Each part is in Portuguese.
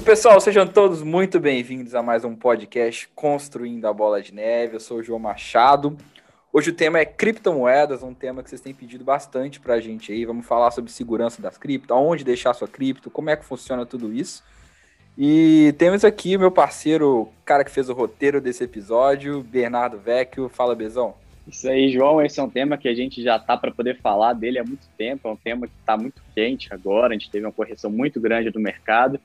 pessoal, sejam todos muito bem-vindos a mais um podcast Construindo a Bola de Neve. Eu sou o João Machado. Hoje o tema é criptomoedas, um tema que vocês têm pedido bastante para a gente aí. Vamos falar sobre segurança das cripto, aonde deixar sua cripto, como é que funciona tudo isso. E temos aqui meu parceiro, cara que fez o roteiro desse episódio, Bernardo Vecchio. Fala, Bezão. Isso aí, João. Esse é um tema que a gente já tá para poder falar dele há muito tempo. É um tema que está muito quente agora. A gente teve uma correção muito grande do mercado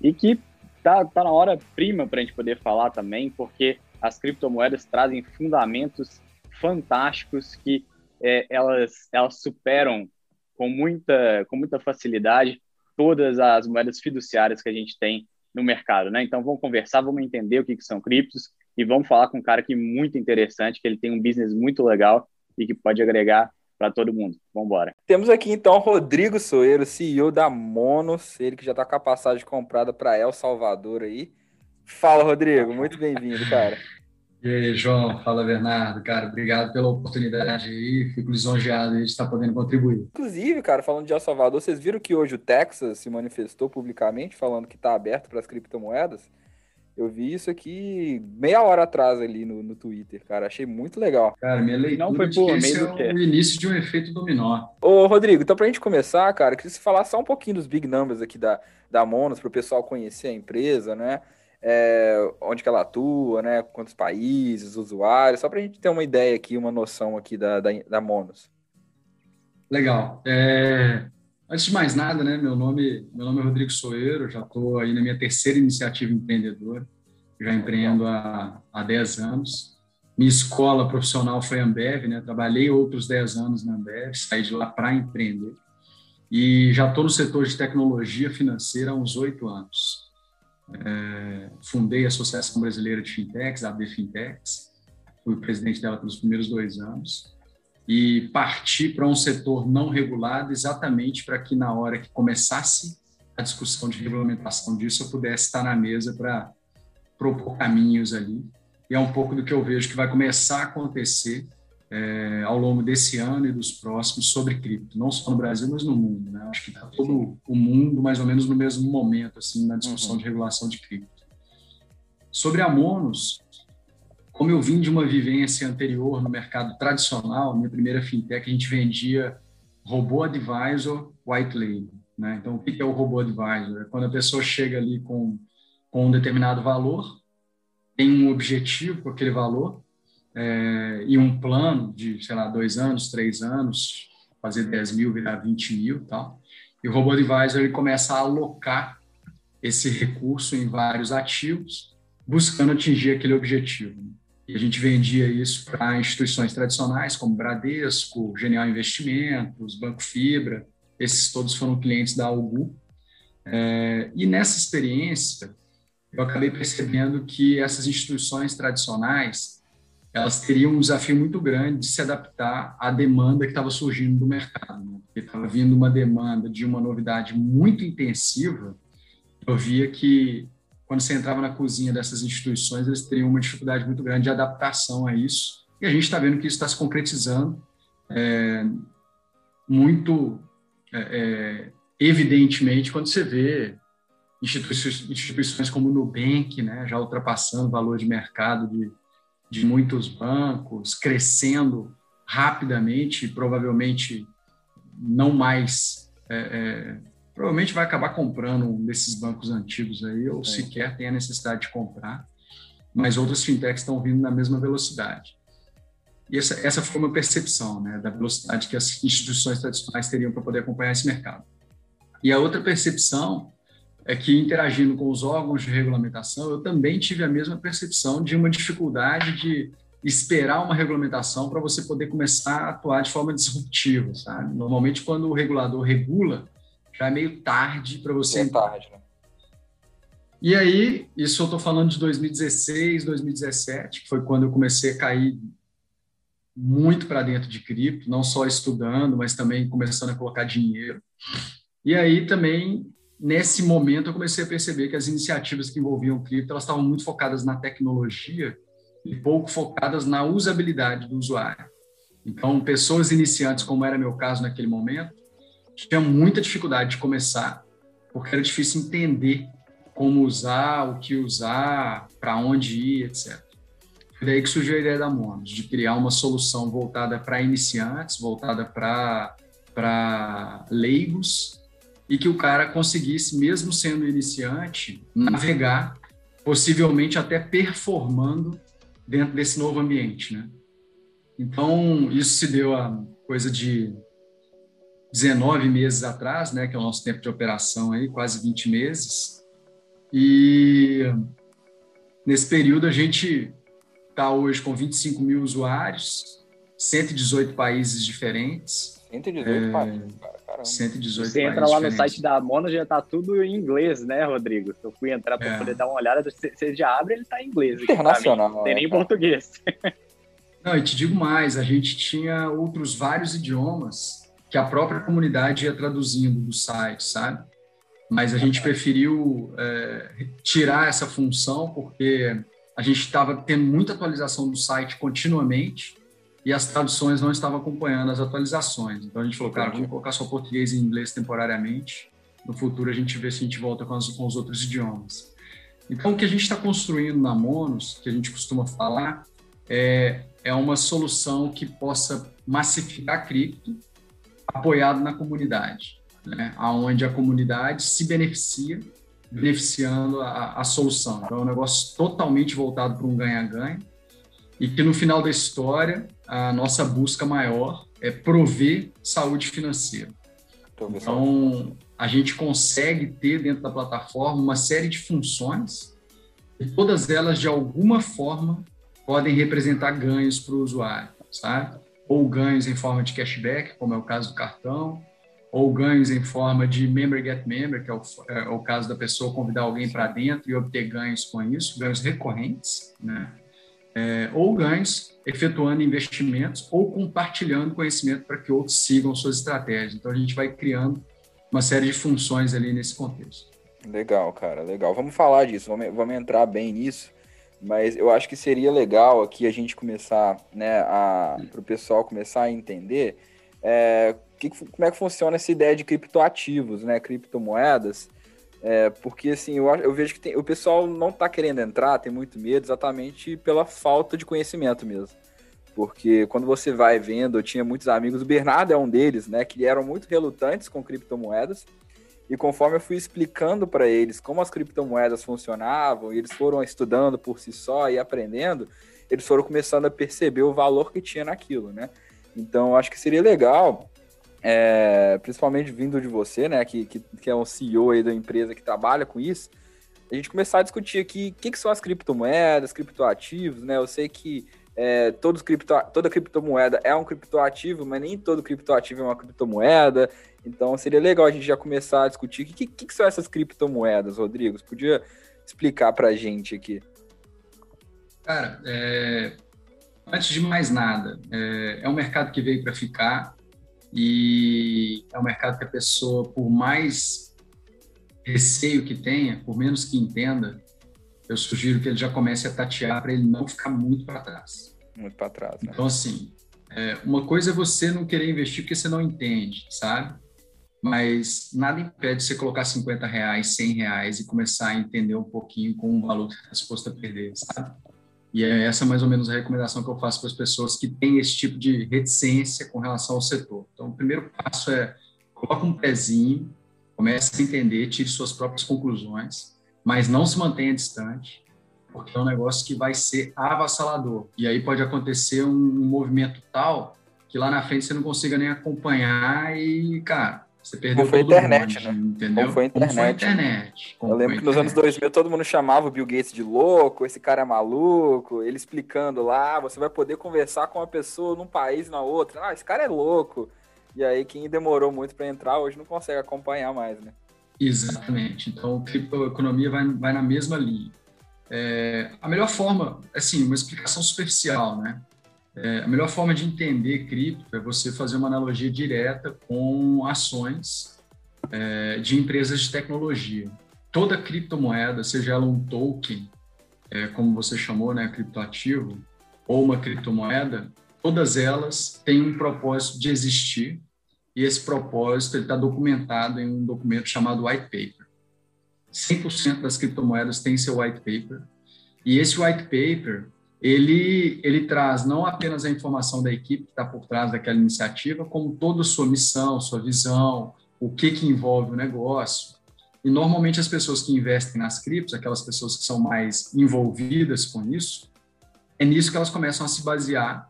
e que tá, tá na hora prima para a gente poder falar também, porque as criptomoedas trazem fundamentos fantásticos que é, elas, elas superam com muita, com muita facilidade todas as moedas fiduciárias que a gente tem no mercado, né? Então vamos conversar, vamos entender o que, que são criptos e vamos falar com um cara que é muito interessante, que ele tem um business muito legal e que pode agregar para todo mundo. Vamos embora. Temos aqui então Rodrigo Soeiro, CEO da Monos, ele que já está com a passagem comprada para El Salvador aí. Fala, Rodrigo, muito bem-vindo, cara. E aí, João, fala Bernardo, cara, obrigado pela oportunidade aí, fico lisonjeado de estar podendo contribuir. Inclusive, cara, falando de El Salvador, vocês viram que hoje o Texas se manifestou publicamente falando que está aberto para as criptomoedas? Eu vi isso aqui meia hora atrás ali no, no Twitter, cara. Achei muito legal. Cara, minha leitura não foi por meio esse é o início de um efeito dominó. Ô, Rodrigo, então pra gente começar, cara, queria você falar só um pouquinho dos big numbers aqui da, da Monos, para o pessoal conhecer a empresa, né? é, onde que ela atua, né? Quantos países, usuários, só para a gente ter uma ideia aqui, uma noção aqui da, da, da Monos. Legal. É, antes de mais nada, né? Meu nome, meu nome é Rodrigo Soeiro, já estou aí na minha terceira iniciativa empreendedora, já empreendo há, há 10 anos. Minha escola profissional foi Ambev, né? Trabalhei outros 10 anos na Ambev, saí de lá para empreender. E já estou no setor de tecnologia financeira há uns oito anos. É, fundei a Associação Brasileira de Fintechs, a AB Fintechs, fui presidente dela pelos primeiros dois anos, e parti para um setor não regulado exatamente para que na hora que começasse a discussão de regulamentação disso, eu pudesse estar na mesa para propor caminhos ali. E é um pouco do que eu vejo que vai começar a acontecer é, ao longo desse ano e dos próximos sobre cripto, não só no Brasil, mas no mundo. Né? Acho que está todo o mundo mais ou menos no mesmo momento assim na discussão uhum. de regulação de cripto. Sobre a Monos, como eu vim de uma vivência anterior no mercado tradicional, minha primeira fintech, a gente vendia robô advisor white label. Né? Então, o que é o robô advisor? É quando a pessoa chega ali com, com um determinado valor, tem um objetivo com aquele valor, é, e um plano de, sei lá, dois anos, três anos, fazer 10 mil virar 20 mil tal. E o Robot Advisor ele começa a alocar esse recurso em vários ativos, buscando atingir aquele objetivo. E a gente vendia isso para instituições tradicionais, como Bradesco, Genial Investimentos, Banco Fibra, esses todos foram clientes da Algu. É, e nessa experiência, eu acabei percebendo que essas instituições tradicionais elas teriam um desafio muito grande de se adaptar à demanda que estava surgindo do mercado. Né? Porque estava vindo uma demanda de uma novidade muito intensiva, eu via que quando você entrava na cozinha dessas instituições, eles teriam uma dificuldade muito grande de adaptação a isso. E a gente está vendo que isso está se concretizando é, muito é, é, evidentemente quando você vê instituições, instituições como o Nubank, né, já ultrapassando o valor de mercado de de muitos bancos, crescendo rapidamente, provavelmente não mais. É, é, provavelmente vai acabar comprando um desses bancos antigos aí, ou é. sequer tem a necessidade de comprar, mas outras fintechs estão vindo na mesma velocidade. E essa, essa foi uma percepção né, da velocidade que as instituições tradicionais teriam para poder acompanhar esse mercado. E a outra percepção é que interagindo com os órgãos de regulamentação, eu também tive a mesma percepção de uma dificuldade de esperar uma regulamentação para você poder começar a atuar de forma disruptiva, sabe? Normalmente quando o regulador regula, já é meio tarde para você. É tarde, né? E aí, isso eu estou falando de 2016, 2017, que foi quando eu comecei a cair muito para dentro de cripto, não só estudando, mas também começando a colocar dinheiro. E aí também nesse momento eu comecei a perceber que as iniciativas que envolviam cripto elas estavam muito focadas na tecnologia e pouco focadas na usabilidade do usuário. Então, pessoas iniciantes, como era meu caso naquele momento, tinham muita dificuldade de começar, porque era difícil entender como usar, o que usar, para onde ir, etc. Foi daí que surgiu a ideia da Monos, de criar uma solução voltada para iniciantes, voltada para leigos, e que o cara conseguisse, mesmo sendo iniciante, navegar, possivelmente até performando dentro desse novo ambiente, né? Então, isso se deu a coisa de 19 meses atrás, né, que é o nosso tempo de operação aí, quase 20 meses. E nesse período a gente está hoje com 25 mil usuários, 118 países diferentes. 118 é, países, cara, caramba. 118 você entra lá no site da Mono, já está tudo em inglês, né, Rodrigo? Eu fui entrar para é. poder dar uma olhada, você já abre, ele está em inglês. Internacional. Não tem nem em português. Não, e te digo mais, a gente tinha outros vários idiomas que a própria comunidade ia traduzindo do site, sabe? Mas a gente preferiu é, tirar essa função porque a gente estava tendo muita atualização do site continuamente e as traduções não estavam acompanhando as atualizações. Então a gente falou, cara, vamos colocar só português e inglês temporariamente. No futuro a gente vê se a gente volta com, as, com os outros idiomas. Então o que a gente está construindo na Monos, que a gente costuma falar, é, é uma solução que possa massificar cripto apoiado na comunidade, né? onde a comunidade se beneficia beneficiando a, a solução. Então, é um negócio totalmente voltado para um ganha-ganha e que no final da história, a nossa busca maior é prover saúde financeira. Então, a gente consegue ter dentro da plataforma uma série de funções e todas elas, de alguma forma, podem representar ganhos para o usuário, sabe? Ou ganhos em forma de cashback, como é o caso do cartão, ou ganhos em forma de member get member, que é o, é o caso da pessoa convidar alguém para dentro e obter ganhos com isso, ganhos recorrentes, né? É, ou ganhos efetuando investimentos ou compartilhando conhecimento para que outros sigam suas estratégias. Então a gente vai criando uma série de funções ali nesse contexto. Legal, cara, legal. Vamos falar disso, vamos, vamos entrar bem nisso, mas eu acho que seria legal aqui a gente começar, né, para o pessoal começar a entender é, que, como é que funciona essa ideia de criptoativos, né? Criptomoedas. É, porque assim, eu, eu vejo que tem, o pessoal não está querendo entrar, tem muito medo, exatamente pela falta de conhecimento mesmo. Porque quando você vai vendo, eu tinha muitos amigos, o Bernardo é um deles, né? Que eram muito relutantes com criptomoedas. E conforme eu fui explicando para eles como as criptomoedas funcionavam, e eles foram estudando por si só e aprendendo, eles foram começando a perceber o valor que tinha naquilo, né? Então, acho que seria legal é, principalmente vindo de você, né, que, que, que, é um CEO aí da empresa que trabalha com isso, a gente começar a discutir aqui o que, que, são as criptomoedas, criptoativos, né? Eu sei que é, cripto, toda criptomoeda é um criptoativo, mas nem todo criptoativo é uma criptomoeda. Então seria legal a gente já começar a discutir o que, que, que, são essas criptomoedas, Rodrigo. Você podia explicar para a gente aqui? Cara, é, antes de mais nada, é, é um mercado que veio para ficar e é um mercado que a pessoa, por mais receio que tenha, por menos que entenda, eu sugiro que ele já comece a tatear para ele não ficar muito para trás. Muito para trás. Né? Então, assim, é, uma coisa é você não querer investir porque você não entende, sabe? Mas nada impede você colocar 50 reais, 100 reais e começar a entender um pouquinho com o valor que está disposto a perder, sabe? E é essa mais ou menos a recomendação que eu faço para as pessoas que têm esse tipo de reticência com relação ao setor. Então, o primeiro passo é coloca um pezinho, comece a entender, tire suas próprias conclusões, mas não se mantenha distante, porque é um negócio que vai ser avassalador. E aí pode acontecer um movimento tal que lá na frente você não consiga nem acompanhar e, cara, você perdeu Como foi a internet, mundo, né? Entendeu? Como foi a internet. Como foi a internet. Como eu lembro que nos anos 2000 todo mundo chamava o Bill Gates de louco, esse cara é maluco, ele explicando lá, você vai poder conversar com uma pessoa num país e na outra. Ah, esse cara é louco. E aí quem demorou muito para entrar hoje não consegue acompanhar mais, né? Exatamente. Então, criptoeconomia vai, vai na mesma linha. É, a melhor forma, assim, uma explicação superficial, né? É, a melhor forma de entender cripto é você fazer uma analogia direta com ações é, de empresas de tecnologia. Toda criptomoeda, seja ela um token, é, como você chamou, né, criptoativo, ou uma criptomoeda, todas elas têm um propósito de existir e esse propósito está documentado em um documento chamado white paper. 100% das criptomoedas tem seu white paper. E esse white paper, ele, ele traz não apenas a informação da equipe que está por trás daquela iniciativa, como toda a sua missão, sua visão, o que, que envolve o negócio. E normalmente as pessoas que investem nas criptos, aquelas pessoas que são mais envolvidas com isso, é nisso que elas começam a se basear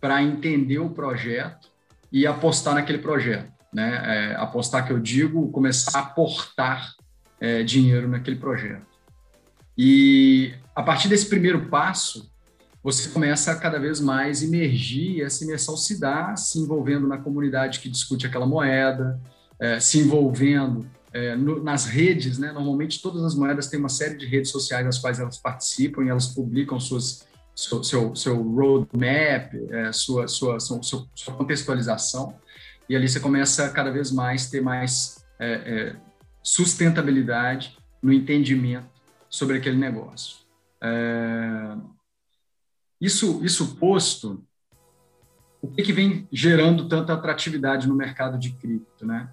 para entender o projeto e apostar naquele projeto. Né? É, apostar que eu digo, começar a aportar é, dinheiro naquele projeto. E a partir desse primeiro passo, você começa a cada vez mais emergir, essa imersão se dá se envolvendo na comunidade que discute aquela moeda, é, se envolvendo é, no, nas redes, né? Normalmente todas as moedas têm uma série de redes sociais nas quais elas participam e elas publicam suas seu, seu, seu roadmap, é, sua, sua, sua, contextualização, e ali você começa a cada vez mais ter mais é, é, sustentabilidade no entendimento sobre aquele negócio. Isso, isso posto, o que, que vem gerando tanta atratividade no mercado de cripto, né?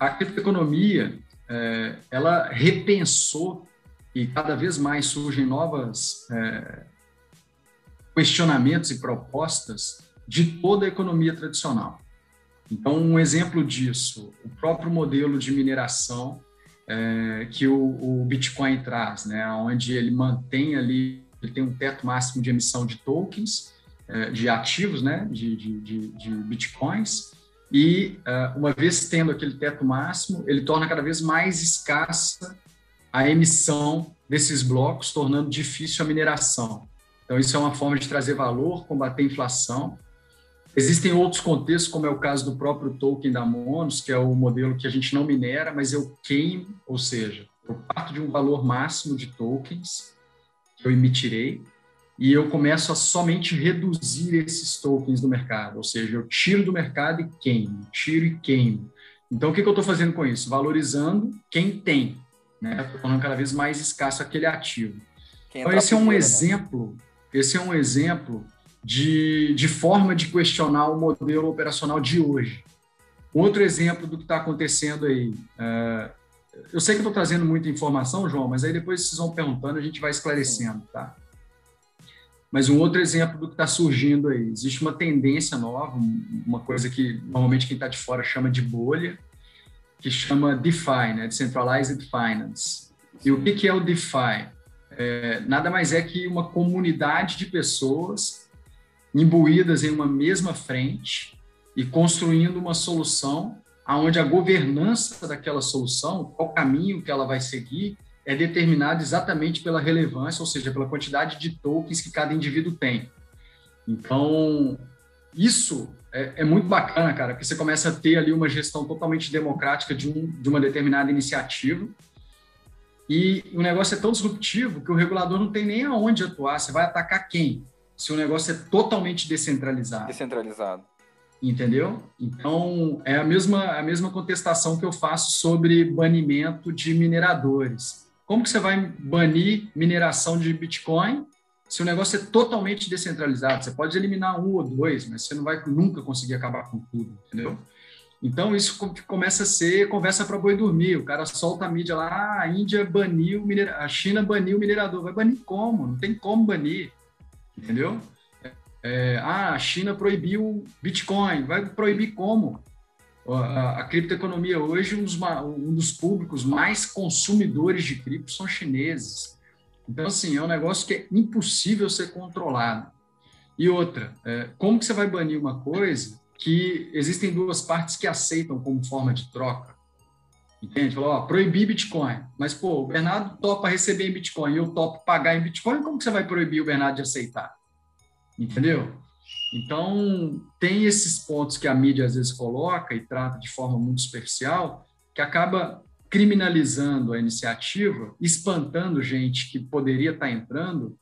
A criptoeconomia, é, ela repensou e cada vez mais surgem novas é, questionamentos e propostas de toda a economia tradicional. Então, um exemplo disso, o próprio modelo de mineração é, que o, o, Bitcoin traz, né, onde ele mantém ali, ele tem um teto máximo de emissão de tokens, é, de ativos, né, de, de, de, de Bitcoins, e é, uma vez tendo aquele teto máximo, ele torna cada vez mais escassa a emissão desses blocos, tornando difícil a mineração. Então, isso é uma forma de trazer valor, combater a inflação. Existem outros contextos, como é o caso do próprio token da Monos, que é o modelo que a gente não minera, mas eu queimo, ou seja, eu parto de um valor máximo de tokens eu emitirei e eu começo a somente reduzir esses tokens do mercado, ou seja, eu tiro do mercado e queimo, tiro e queimo. Então, o que, que eu estou fazendo com isso? Valorizando quem tem, né? Estou tornando cada vez mais escasso aquele ativo. Então, esse é um né? exemplo esse é um exemplo de, de forma de questionar o modelo operacional de hoje. Outro exemplo do que está acontecendo aí. É, eu sei que estou trazendo muita informação, João, mas aí depois vocês vão perguntando, a gente vai esclarecendo, tá? Mas um outro exemplo do que está surgindo aí. Existe uma tendência nova, uma coisa que normalmente quem está de fora chama de bolha, que chama DeFi, né? Decentralized Finance. E o que, que é o DeFi? é, nada mais é que uma comunidade de pessoas imbuídas em uma mesma frente e construindo uma solução aonde a governança daquela solução, qual caminho que ela vai seguir, é determinado exatamente pela relevância, ou seja, pela quantidade de tokens que cada indivíduo tem. Então, isso é, é, muito bacana, cara, porque você começa a ter ali uma gestão totalmente democrática de, um, de uma determinada iniciativa, e o negócio é tão disruptivo que o regulador não tem nem aonde atuar. Você vai atacar quem? Se o negócio é totalmente descentralizado. Descentralizado. Entendeu? Então, é a mesma, a mesma contestação que eu faço sobre banimento de mineradores. Como que você vai banir mineração de Bitcoin se o negócio é totalmente descentralizado? Você pode eliminar um ou dois, mas você não vai nunca conseguir acabar com tudo, entendeu? Então, isso começa a ser conversa para boi dormir. O cara solta a mídia lá, ah, a Índia baniu, a China baniu o minerador. Vai banir como? Não tem como banir, entendeu? É, ah, a China proibiu Bitcoin. Vai proibir como? A, a criptoeconomia hoje, um dos públicos mais consumidores de cripto são chineses. Então, assim, é um negócio que é impossível ser controlado. E outra, é, como que você vai banir uma coisa que existem duas partes que aceitam como forma de troca. Entende? Falou, ó, proibir Bitcoin. Mas, pô, o Bernardo topa receber em Bitcoin e eu topo pagar em Bitcoin, como que você vai proibir o Bernardo de aceitar? Entendeu? Então, tem esses pontos que a mídia às vezes coloca e trata de forma muito superficial, que acaba criminalizando a iniciativa, espantando gente que poderia estar entrando,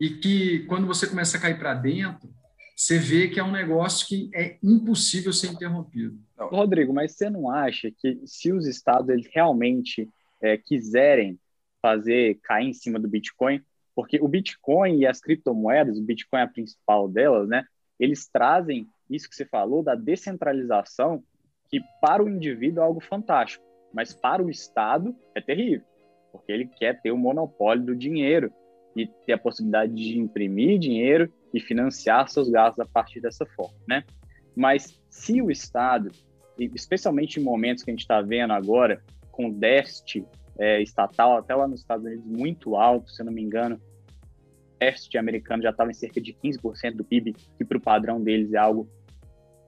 e que, quando você começa a cair para dentro, você vê que é um negócio que é impossível ser interrompido. Rodrigo, mas você não acha que se os estados eles realmente é, quiserem fazer cair em cima do Bitcoin, porque o Bitcoin e as criptomoedas, o Bitcoin é a principal delas, né? Eles trazem isso que você falou da descentralização, que para o indivíduo é algo fantástico, mas para o Estado é terrível. porque ele quer ter o monopólio do dinheiro e ter a possibilidade de imprimir dinheiro e financiar seus gastos a partir dessa forma, né? Mas se o Estado, especialmente em momentos que a gente está vendo agora, com déficit é, estatal, até lá nos Estados Unidos, muito alto, se eu não me engano, déficit americano já estava em cerca de 15% do PIB, que para o padrão deles é algo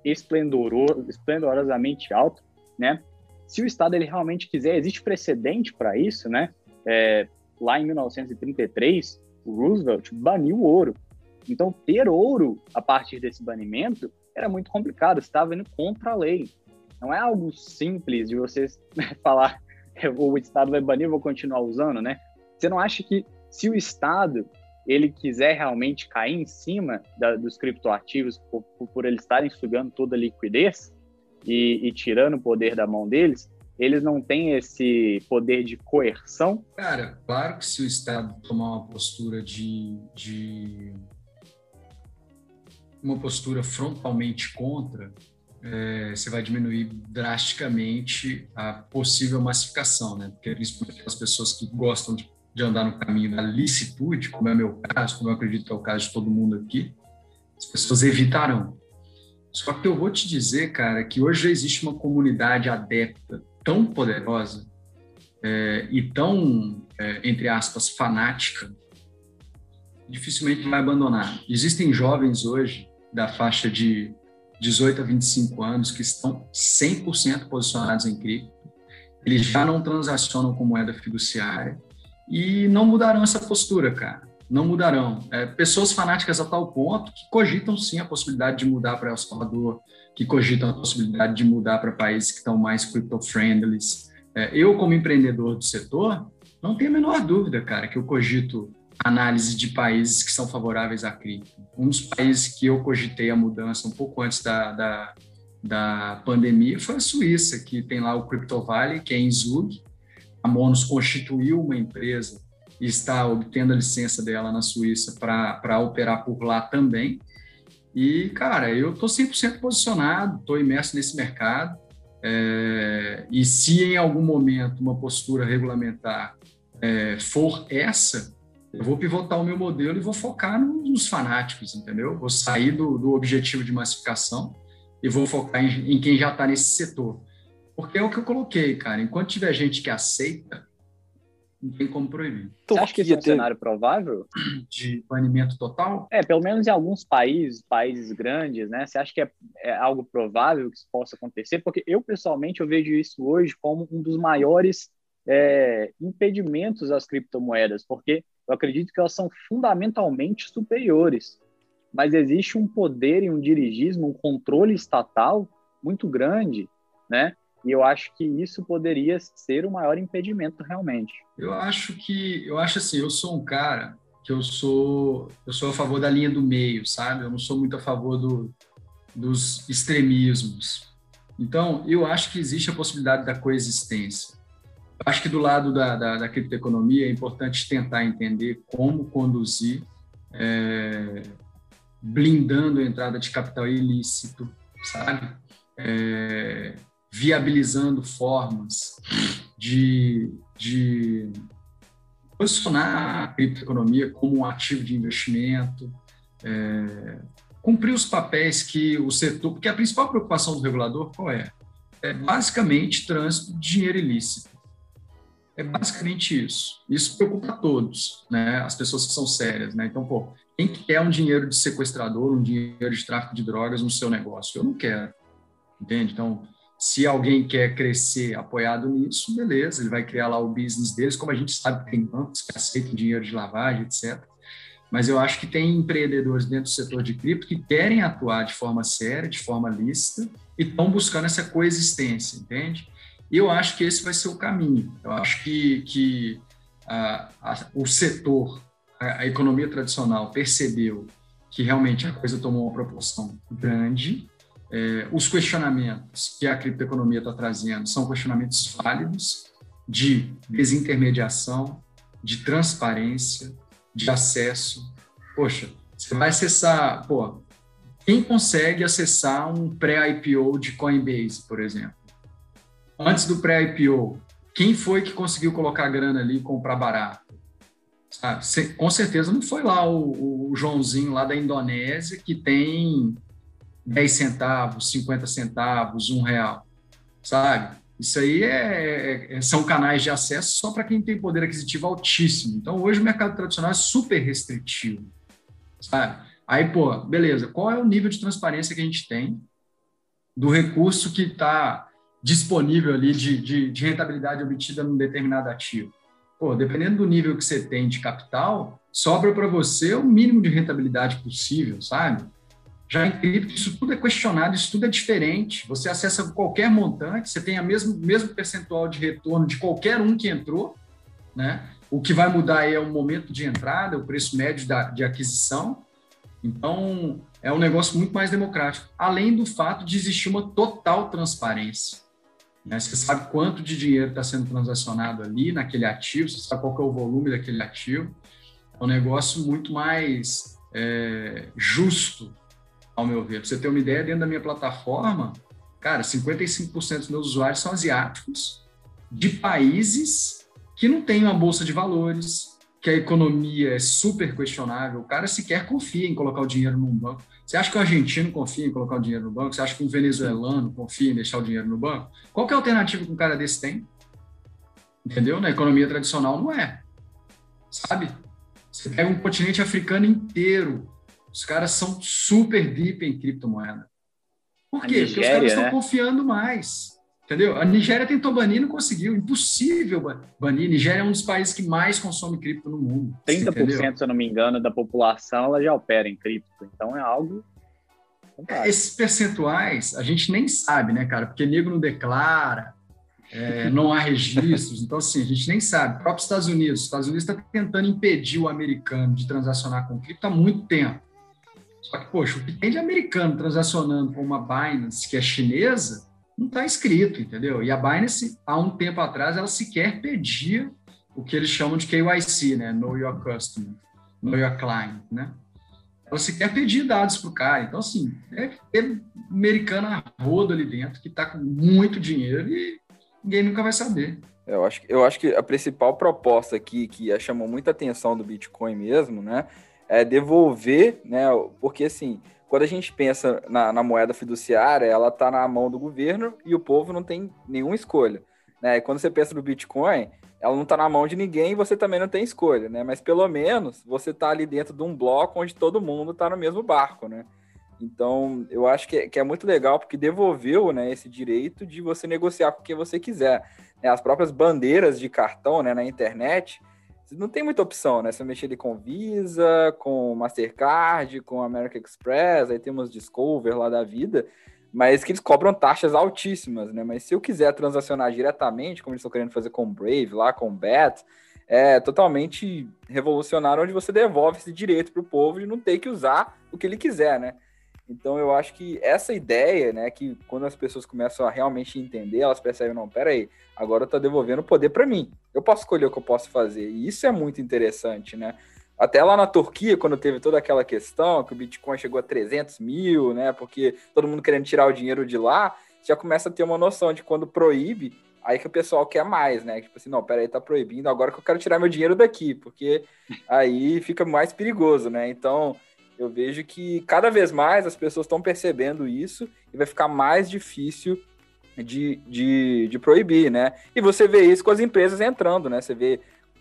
esplendoroso, esplendorosamente alto, né? Se o Estado ele realmente quiser, existe precedente para isso, né? É, lá em 1933, o Roosevelt baniu o ouro. Então, ter ouro a partir desse banimento era muito complicado, estava indo contra a lei. Não é algo simples de você falar o Estado vai banir, vou continuar usando, né? Você não acha que se o Estado ele quiser realmente cair em cima da, dos criptoativos por, por eles estarem sugando toda a liquidez e, e, tirando o poder da mão deles, eles não têm esse poder de coerção? Cara, claro que se o Estado tomar uma postura de, de uma postura frontalmente contra, é, você vai diminuir drasticamente a possível massificação, né? Porque principalmente as pessoas que gostam de, de, andar no caminho da licitude, como é meu caso, como eu acredito que é o caso de todo mundo aqui, as pessoas evitarão. Só que eu vou te dizer, cara, que hoje existe uma comunidade adepta tão poderosa é, e tão, é, entre aspas, fanática, dificilmente vai abandonar. Existem jovens hoje da faixa de 18 a 25 anos que estão 100% posicionados em cripto. Eles já não transacionam com moeda fiduciária e não mudarão essa postura, cara. Não mudarão. É, pessoas fanáticas a tal ponto que cogitam sim a possibilidade de mudar para El Salvador, que cogitam a possibilidade de mudar para países que estão mais crypto-friendly. É, eu, como empreendedor do setor, não tenho a menor dúvida, cara, que eu cogito análise de países que são favoráveis à cripto. Um dos países que eu cogitei a mudança um pouco antes da, da, da pandemia foi a Suíça, que tem lá o Crypto Valley, que é em Zug. A Monos constituiu uma empresa e está obtendo a licença dela na Suíça para operar por lá também. E, cara, eu estou 100% posicionado, estou imerso nesse mercado. É, e se em algum momento uma postura regulamentar é, for essa, eu vou pivotar o meu modelo e vou focar nos fanáticos, entendeu? Vou sair do, do objetivo de massificação e vou focar em, em quem já está nesse setor. Porque é o que eu coloquei, cara. Enquanto tiver gente que aceita, não tem como proibir. Você acha que esse é um ter... cenário provável? De banimento total? É, pelo menos em alguns países, países grandes, né? Você acha que é, é, algo provável que isso possa acontecer? Porque eu, pessoalmente, eu vejo isso hoje como um dos maiores é, impedimentos às criptomoedas, porque eu acredito que elas são fundamentalmente superiores. Mas existe um poder e um dirigismo, um controle estatal muito grande, né? E eu acho que isso poderia ser o maior impedimento realmente. Eu acho que eu acho assim, eu sou um cara que eu sou eu sou a favor da linha do meio, sabe? Eu não sou muito a favor do, dos extremismos. Então, eu acho que existe a possibilidade da coexistência. Acho que do lado da, da, da criptoeconomia é importante tentar entender como conduzir, é, blindando a entrada de capital ilícito, sabe? É, viabilizando formas de, de posicionar a criptoeconomia como um ativo de investimento, é, cumprir os papéis que o setor, porque a principal preocupação do regulador qual é? É basicamente trânsito de dinheiro ilícito. É basicamente isso. Isso preocupa todos, né? As pessoas que são sérias, né? Então, pô, quem quer um dinheiro de sequestrador, um dinheiro de tráfico de drogas no seu negócio? Eu não quero, entende? Então, se alguém quer crescer apoiado nisso, beleza, ele vai criar lá o business deles, como a gente sabe que tem bancos que aceitam dinheiro de lavagem, etc. Mas eu acho que tem empreendedores dentro do setor de cripto que querem atuar de forma séria, de forma lícita, e estão buscando essa coexistência, entende? E eu acho que esse vai ser o caminho. Eu acho que, que a, a, o setor, a, a, economia tradicional percebeu que realmente a coisa tomou uma proporção grande. É, os questionamentos que a criptoeconomia está trazendo são questionamentos válidos de desintermediação, de transparência, de acesso. Poxa, você vai acessar, pô, quem consegue acessar um pré-IPO de Coinbase, por exemplo? antes do pré-IPO, quem foi que conseguiu colocar grana ali e comprar barato? Com certeza não foi lá o, o Joãozinho lá da Indonésia que tem 10 centavos, 50 centavos, um real, sabe? Isso aí é, é, são canais de acesso só para quem tem poder aquisitivo altíssimo. Então, hoje o mercado tradicional é super restritivo, sabe? Aí, pô, beleza, qual é o nível de transparência que a gente tem do recurso que está disponível ali de, de, de, rentabilidade obtida num determinado ativo? Pô, dependendo do nível que você tem de capital, sobra para você o mínimo de rentabilidade possível, sabe? Já em cripto, isso tudo é questionado, isso tudo é diferente. Você acessa qualquer montante, você tem o mesmo, mesmo percentual de retorno de qualquer um que entrou, né? O que vai mudar é o momento de entrada, o preço médio da, de aquisição. Então, é um negócio muito mais democrático, além do fato de existir uma total transparência. Né? Você sabe quanto de dinheiro está sendo transacionado ali naquele ativo, você sabe qual é o volume daquele ativo. É um negócio muito mais é, justo ao meu ver. Para você ter uma ideia, dentro da minha plataforma, cara, 55% dos meus usuários são asiáticos, de países que não têm uma bolsa de valores, que a economia é super questionável. O cara sequer confia em colocar o dinheiro num banco. Você acha que o argentino confia em colocar o dinheiro no banco? Você acha que um venezuelano confia em deixar o dinheiro no banco? Qual é a alternativa que um cara desse tem? Entendeu? Na economia tradicional não é. Sabe? Você pega um continente africano inteiro, os caras são super deep em criptomoeda. Por quê? Nigéria, Porque os caras estão né? confiando mais. Entendeu? A Nigéria tentou banir e não conseguiu. Impossível banir. Nigéria é um dos países que mais consome cripto no mundo. 30%, entendeu? se eu não me engano, da população ela já opera em cripto. Então é algo. Esses percentuais a gente nem sabe, né, cara? Porque nego não declara, é, não há registros. Então, assim, a gente nem sabe. O próprio Estados Unidos. Os Estados Unidos está tentando impedir o americano de transacionar com cripto há muito tempo. Só que, poxa, o que tem de americano transacionando com uma Binance que é chinesa não está escrito, entendeu? E a Binance, há um tempo atrás, ela sequer pedia o que eles chamam de KYC, né? Know Your Customer, Know Your Client, né? Ela sequer pedia dados para o cara. Então, assim, é americano a rodo ali dentro que está com muito dinheiro e ninguém nunca vai saber. Eu acho, eu acho que a principal proposta aqui, que chamou muita atenção do Bitcoin mesmo, né? É, devolver, né? Porque assim, quando a gente pensa na, na moeda fiduciária, ela está na mão do governo e o povo não tem nenhuma escolha. Né? E quando você pensa no Bitcoin, ela não está na mão de ninguém e você também não tem escolha, né? Mas pelo menos você está ali dentro de um bloco onde todo mundo está no mesmo barco, né? Então, eu acho que é, que é, muito legal porque devolveu né, esse direito de você negociar com quem você quiser. Né? As próprias bandeiras de cartão né, na internet, não tem muita opção, né? Você mexer ali com Visa, com Mastercard, com American Express, aí temos Discover lá da vida, mas que eles cobram taxas altíssimas, né? Mas se eu quiser transacionar diretamente, como eles estão querendo fazer com Brave, lá com Bet, é totalmente revolucionário, onde você devolve esse direito para o povo de não ter que usar o que ele quiser, né? Então eu acho que essa ideia, né, que quando as pessoas começam a realmente entender, elas percebem, não, peraí, agora tô devolvendo o poder para mim. Eu posso escolher o que eu posso fazer. E isso é muito interessante, né? Até lá na Turquia, quando teve toda aquela questão, que o Bitcoin chegou a 300 mil, né? Porque todo mundo querendo tirar o dinheiro de lá, já começa a ter uma noção de quando proíbe, aí que o pessoal quer mais, né? Tipo assim, não, peraí, tá proibindo, agora que eu quero tirar meu dinheiro daqui, porque aí fica mais perigoso, né? Então, eu vejo que cada vez mais as pessoas estão percebendo isso e vai ficar mais difícil de, de, de proibir, né? E você vê isso com as empresas entrando, né? Você vê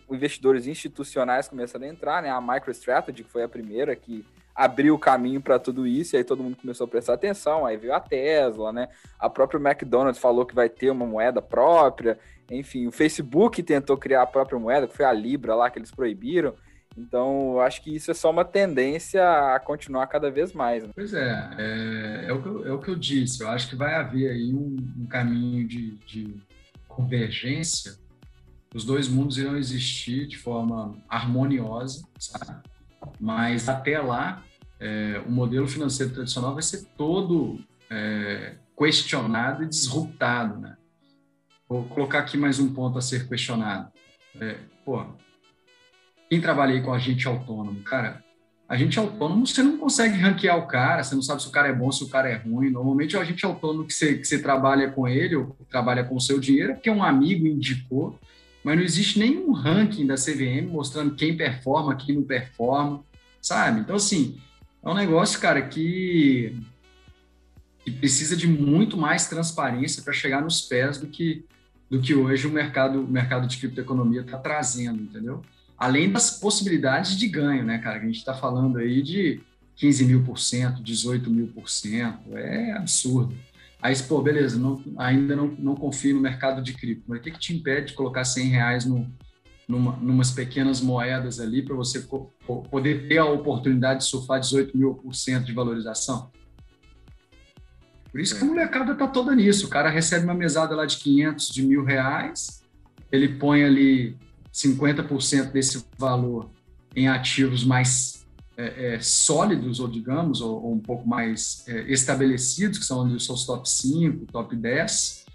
investidores institucionais começando a entrar, né? A MicroStrategy, que foi a primeira que abriu o caminho para tudo isso, e aí todo mundo começou a prestar atenção, aí veio a Tesla, né? A própria McDonald's falou que vai ter uma moeda própria, enfim, o Facebook tentou criar a própria moeda, que foi a Libra lá que eles proibiram. Então, acho que isso é só uma tendência a continuar cada vez mais. Né? Pois é, é, é, o que eu, é o que eu disse. Eu acho que vai haver aí um, um caminho de, de, convergência. Os dois mundos irão existir de forma harmoniosa, sabe? mas até lá, é, o modelo financeiro tradicional vai ser todo é, questionado e disruptado. Né? Vou colocar aqui mais um ponto a ser questionado. É, pô, quem trabalha aí com agente autônomo, cara, a gente autônomo, você não consegue ranquear o cara, você não sabe se o cara é bom, se o cara é ruim. Normalmente, a gente autônomo que você, que você trabalha com ele, ou trabalha com o seu dinheiro, é porque um amigo indicou, mas não existe nenhum ranking da CVM mostrando quem performa, quem não performa, sabe? Então, assim, é um negócio, cara, que, que precisa de muito mais transparência para chegar nos pés do que, do que hoje o mercado, o mercado de criptoeconomia está trazendo, entendeu? Além das possibilidades de ganho, né, cara? A gente está falando aí de 15 mil por cento, 18 mil por cento, é absurdo. Aí, pô, beleza, não, ainda não, não confio no mercado de cripto, mas o que, que te impede de colocar 100 reais no, numa, numas pequenas moedas ali para você poder ter a oportunidade de surfar 18 mil por cento de valorização? Por isso que a molecada tá toda nisso. O cara recebe uma mesada lá de 500, de mil reais, ele põe ali 50% desse valor em ativos mais é, é, sólidos, ou digamos, ou, ou um pouco mais é, estabelecidos, que são os seus top 5, top 10,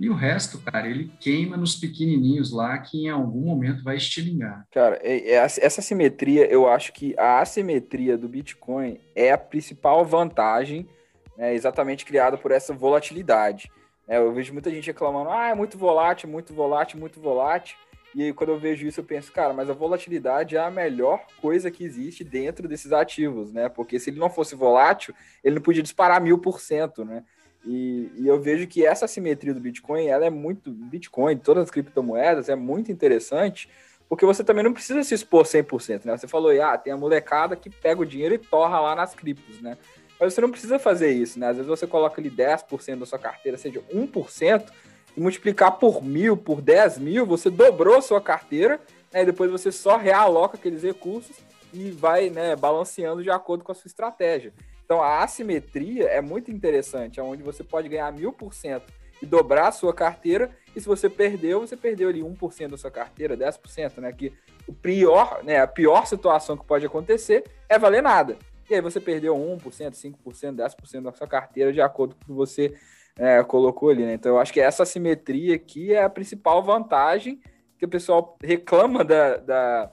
e o resto, cara, ele queima nos pequenininhos lá que em algum momento vai estilingar. Cara, é, é, essa simetria, eu acho que a assimetria do Bitcoin é a principal vantagem, né, exatamente criada por essa volatilidade. É, eu vejo muita gente reclamando, ah, é muito volátil, muito volátil, muito volátil. E aí, quando eu vejo isso, eu penso, cara, mas a volatilidade é a melhor coisa que existe dentro desses ativos, né? Porque se ele não fosse volátil, ele não podia disparar mil por cento, né? E, e, eu vejo que essa simetria do Bitcoin, ela é muito. Bitcoin, todas as criptomoedas, é muito interessante, porque você também não precisa se expor 100%, né? Você falou, ah, tem a molecada que pega o dinheiro e torra lá nas criptos, né? Mas você não precisa fazer isso, né? Às vezes você coloca ali 10% da sua carteira, seja 1%, e multiplicar por mil, por 10 mil, você dobrou sua carteira, né, depois você só realoca aqueles recursos e vai né, balanceando de acordo com a sua estratégia. Então a assimetria é muito interessante, onde você pode ganhar mil por cento e dobrar a sua carteira, e se você perdeu, você perdeu ali 1% da sua carteira, 10%, né? Que o pior, né, a pior situação que pode acontecer é valer nada. E aí você perdeu 1%, 5%, 10% da sua carteira de acordo com o que você é, colocou ali, né? Então eu acho que essa simetria aqui é a principal vantagem que o pessoal reclama da, da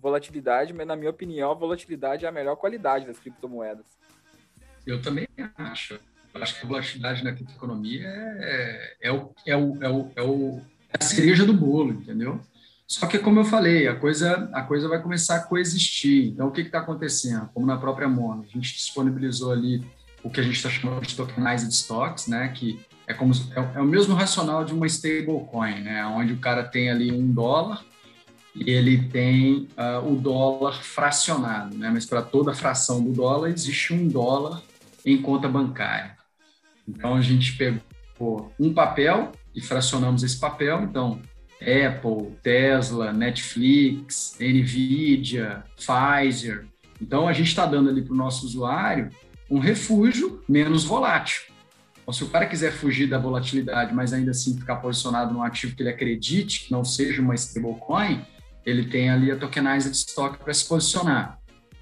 volatilidade, mas na minha opinião a volatilidade é a melhor qualidade das criptomoedas. Eu também acho. Eu acho que a volatilidade na criptoeconomia é, é, o, é, o, é, o, é, o, é a cereja do bolo, entendeu? Só que, como eu falei, a coisa, a coisa vai começar a coexistir. Então, o que está acontecendo? Como na própria Mono, a gente disponibilizou ali o que a gente está chamando de tokenized stocks, né, que é, como, é, é o mesmo racional de uma stablecoin, né, onde o cara tem ali um dólar e ele tem uh, o dólar fracionado, né, mas para toda fração do dólar existe um dólar em conta bancária. Então a gente pegou um papel e fracionamos esse papel, então Apple, Tesla, Netflix, Nvidia, Pfizer. Então a gente está dando ali para o nosso usuário um refúgio menos volátil. Então, se o cara quiser fugir da volatilidade, mas ainda assim ficar posicionado num ativo que ele acredite, que não seja uma stablecoin, ele tem ali a tokenized stock para se posicionar.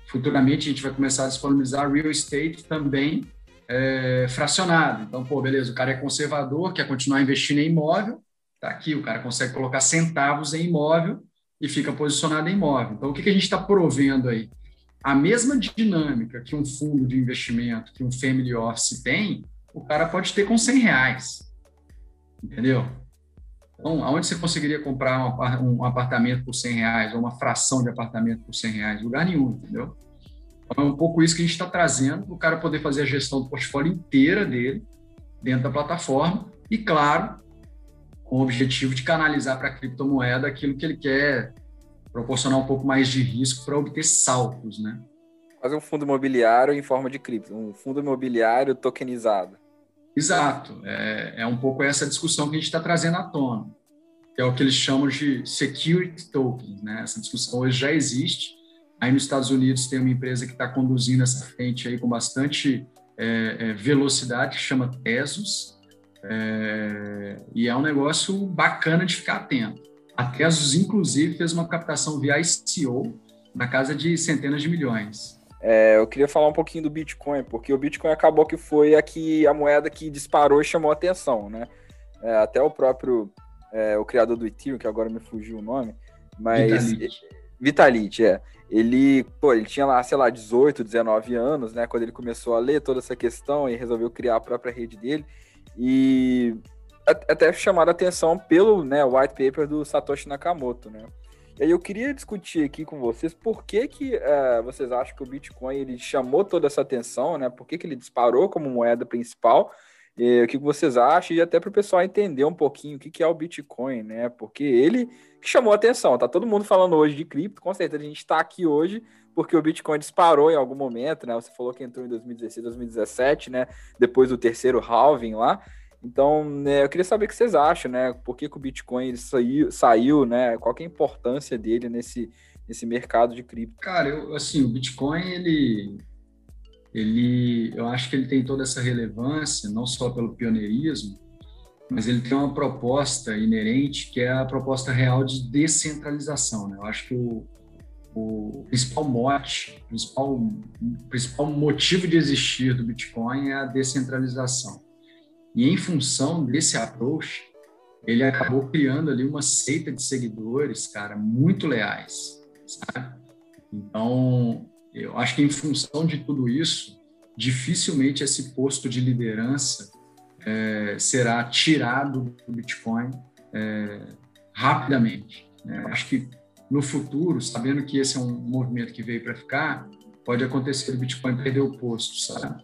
Futuramente, a gente vai começar a disponibilizar real estate também é, fracionado. Então, pô, beleza, o cara é conservador, quer continuar investindo em imóvel, tá aqui, o cara consegue colocar centavos em imóvel e fica posicionado em imóvel. Então, o que, que a gente está provendo aí? A mesma dinâmica que um fundo de investimento, que um family office tem, o cara pode ter com 100 reais. Entendeu? Então, aonde você conseguiria comprar um apartamento por 100 reais ou uma fração de apartamento por 100 reais? Lugar nenhum, entendeu? Então, é um pouco isso que a gente está trazendo para o cara poder fazer a gestão do portfólio inteira dele dentro da plataforma e, claro, com o objetivo de canalizar para a criptomoeda aquilo que ele quer proporcionar um pouco mais de risco para obter saltos, né? Fazer um fundo imobiliário em forma de cripto, um fundo imobiliário tokenizado. Exato, é, é um pouco essa discussão que a gente está trazendo à tona, que é o que eles chamam de security tokens, né? Essa discussão hoje já existe. Aí nos Estados Unidos tem uma empresa que está conduzindo essa frente aí com bastante é, é, velocidade, que chama Tesos, é, e é um negócio bacana de ficar atento. A Tesos, inclusive, fez uma captação via ICO na casa de centenas de milhões. É, eu queria falar um pouquinho do Bitcoin, porque o Bitcoin acabou que foi a, que, a moeda que disparou e chamou atenção, né? É, até o próprio, é, o criador do Ethereum, que agora me fugiu o nome, mas... Vitalit, é. Ele, pô, ele tinha lá, sei lá, 18, 19 anos, né? Quando ele começou a ler toda essa questão e resolveu criar a própria rede dele. E até chamado a atenção pelo né, white paper do Satoshi Nakamoto, né? E aí eu queria discutir aqui com vocês por que, que uh, vocês acham que o Bitcoin ele chamou toda essa atenção, né? Por que, que ele disparou como moeda principal? E, o que vocês acham? E até para o pessoal entender um pouquinho o que, que é o Bitcoin, né? Porque ele chamou a atenção. Tá todo mundo falando hoje de cripto, com certeza a gente está aqui hoje porque o Bitcoin disparou em algum momento, né? Você falou que entrou em 2016, 2017, né? Depois do terceiro halving lá. Então, né, eu queria saber o que vocês acham, né? Por que, que o Bitcoin saiu, saiu, né? Qual é a importância dele nesse, nesse mercado de cripto? Cara, eu, assim, o Bitcoin, ele, ele, eu acho que ele tem toda essa relevância, não só pelo pioneirismo, mas ele tem uma proposta inerente que é a proposta real de descentralização. Né? Eu acho que o, o principal mote, o principal, o principal motivo de existir do Bitcoin é a descentralização. E em função desse approach, ele acabou criando ali uma seita de seguidores, cara, muito leais, sabe? Então, eu acho que em função de tudo isso, dificilmente esse posto de liderança é, será tirado do Bitcoin é, rapidamente. Né? Acho que no futuro, sabendo que esse é um movimento que veio para ficar, pode acontecer o Bitcoin perder o posto, sabe?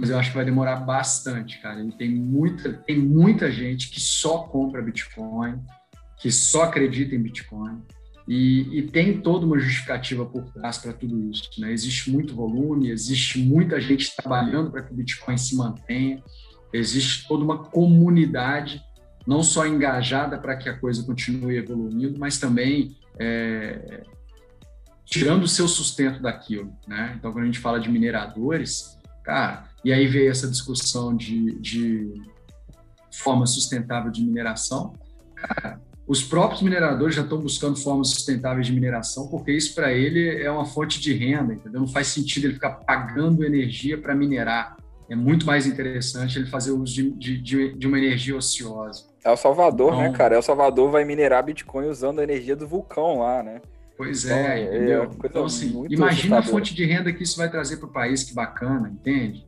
Mas eu acho que vai demorar bastante, cara. E tem muita, tem muita gente que só compra Bitcoin, que só acredita em Bitcoin. E, e tem toda uma justificativa por trás para tudo isso. Né? Existe muito volume, existe muita gente trabalhando para que o Bitcoin se mantenha, existe toda uma comunidade, não só engajada para que a coisa continue evoluindo, mas também é, tirando o seu sustento daquilo. Né? Então, quando a gente fala de mineradores, cara, e aí veio essa discussão de, de forma sustentável de mineração. Cara, os próprios mineradores já estão buscando formas sustentáveis de mineração, porque isso para ele é uma fonte de renda, entendeu? Não faz sentido ele ficar pagando energia para minerar. É muito mais interessante ele fazer uso de, de, de uma energia ociosa. É o Salvador, né, então, né, cara? É o Salvador vai minerar Bitcoin usando a energia do vulcão lá, né? Pois então, é, entendeu? É então, assim, imagina a fonte de renda que isso vai trazer para o país, que bacana, entende?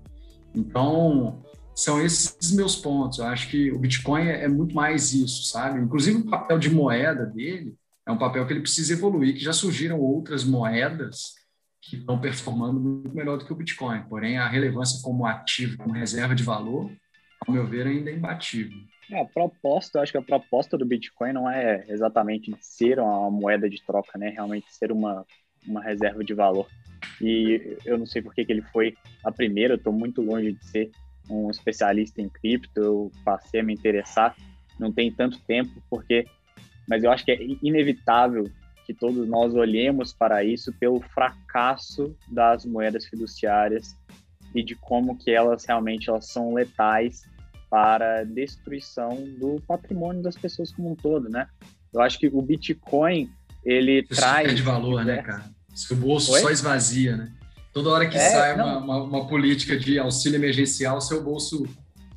Então, são esses meus pontos. Eu acho que o Bitcoin é, é muito mais isso, sabe? Inclusive, o papel de moeda dele é um papel que ele precisa evoluir, que já surgiram outras moedas que estão performando muito melhor do que o Bitcoin. Porém, a relevância como ativo, como reserva de valor, ao meu ver, ainda é imbatível. É, a proposta, eu acho que a proposta do Bitcoin não é exatamente ser uma moeda de troca, né? Realmente ser uma, uma reserva de valor. E eu não sei por que, que ele foi a primeira, eu estou muito longe de ser um especialista em cripto, eu passei a me interessar, não tem tanto tempo, porque, mas eu acho que é inevitável que todos nós olhemos para isso pelo fracasso das moedas fiduciárias e de como que elas realmente elas são letais para a destruição do patrimônio das pessoas como um todo, né? Eu acho que o Bitcoin ele Isso traz de valor, né, cara? Seu bolso Oi? só esvazia, né? Toda hora que é, sai uma, uma, uma, política de auxílio emergencial, seu bolso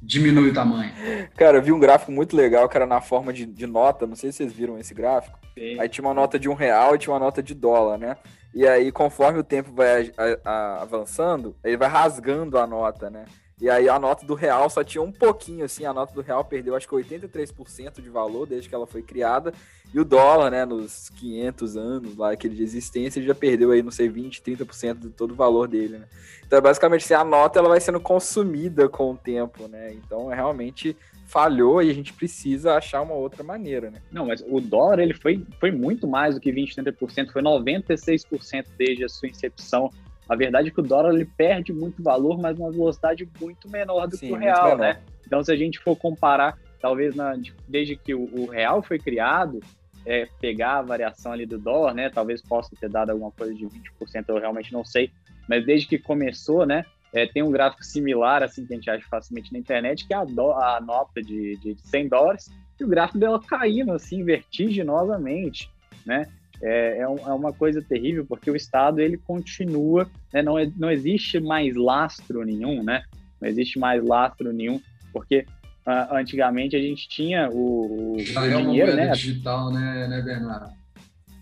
diminui o tamanho. Cara, eu vi um gráfico muito legal que era na forma de, de nota, não sei se vocês viram esse gráfico. Sim. Aí tinha uma nota de um real e tinha uma nota de dólar, né? E aí, conforme o tempo vai a, a, avançando, ele vai rasgando a nota, né? E aí a nota do real só tinha um pouquinho, assim, a nota do real perdeu acho que 83% de valor desde que ela foi criada. E o dólar, né, nos 500 anos lá, aquele de existência, já perdeu aí, não sei, 20, 30% de todo o valor dele, né? Então, basicamente, assim, a nota ela vai sendo consumida com o tempo, né? Então, é realmente falhou e a gente precisa achar uma outra maneira, né? Não, mas o dólar, ele foi, foi muito mais do que 20, 30%, foi 96% desde a sua incepção a verdade é que o dólar ele perde muito valor, mas numa velocidade muito menor do Sim, que o real, né? Então, se a gente for comparar, talvez na, desde que o, o real foi criado, é, pegar a variação ali do dólar, né? Talvez possa ter dado alguma coisa de 20%, eu realmente não sei. Mas desde que começou, né? É, tem um gráfico similar, assim, que a gente acha facilmente na internet, que é a, do, a nota de, de 100 dólares, e o gráfico dela caindo, assim, vertiginosamente, né? É, é, um, é, uma coisa terrível, porque o Estado ele continua, né, não, é, não existe mais lastro nenhum, né? Não existe mais lastro nenhum, porque uh, antigamente a gente tinha o, o, o é dinheiro, uma né? digital, né, né, Bernardo?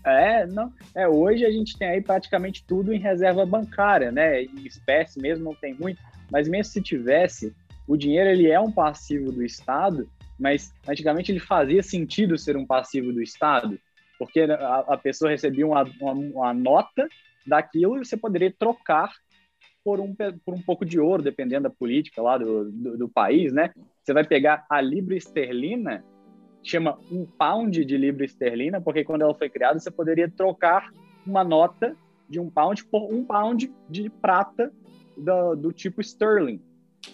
É, não. É, hoje a gente tem aí praticamente tudo em reserva bancária, né? Em espécie mesmo não tem muito, mas mesmo se tivesse, o dinheiro ele é um passivo do Estado, mas antigamente ele fazia sentido ser um passivo do Estado, porque a, a pessoa recebia uma, uma, uma, nota daquilo e você poderia trocar por um, por um pouco de ouro, dependendo da política lá do, do, do país, né? Você vai pegar a libra esterlina, chama um pound de libra esterlina, porque quando ela foi criada você poderia trocar uma nota de um pound por um pound de prata do, do tipo sterling.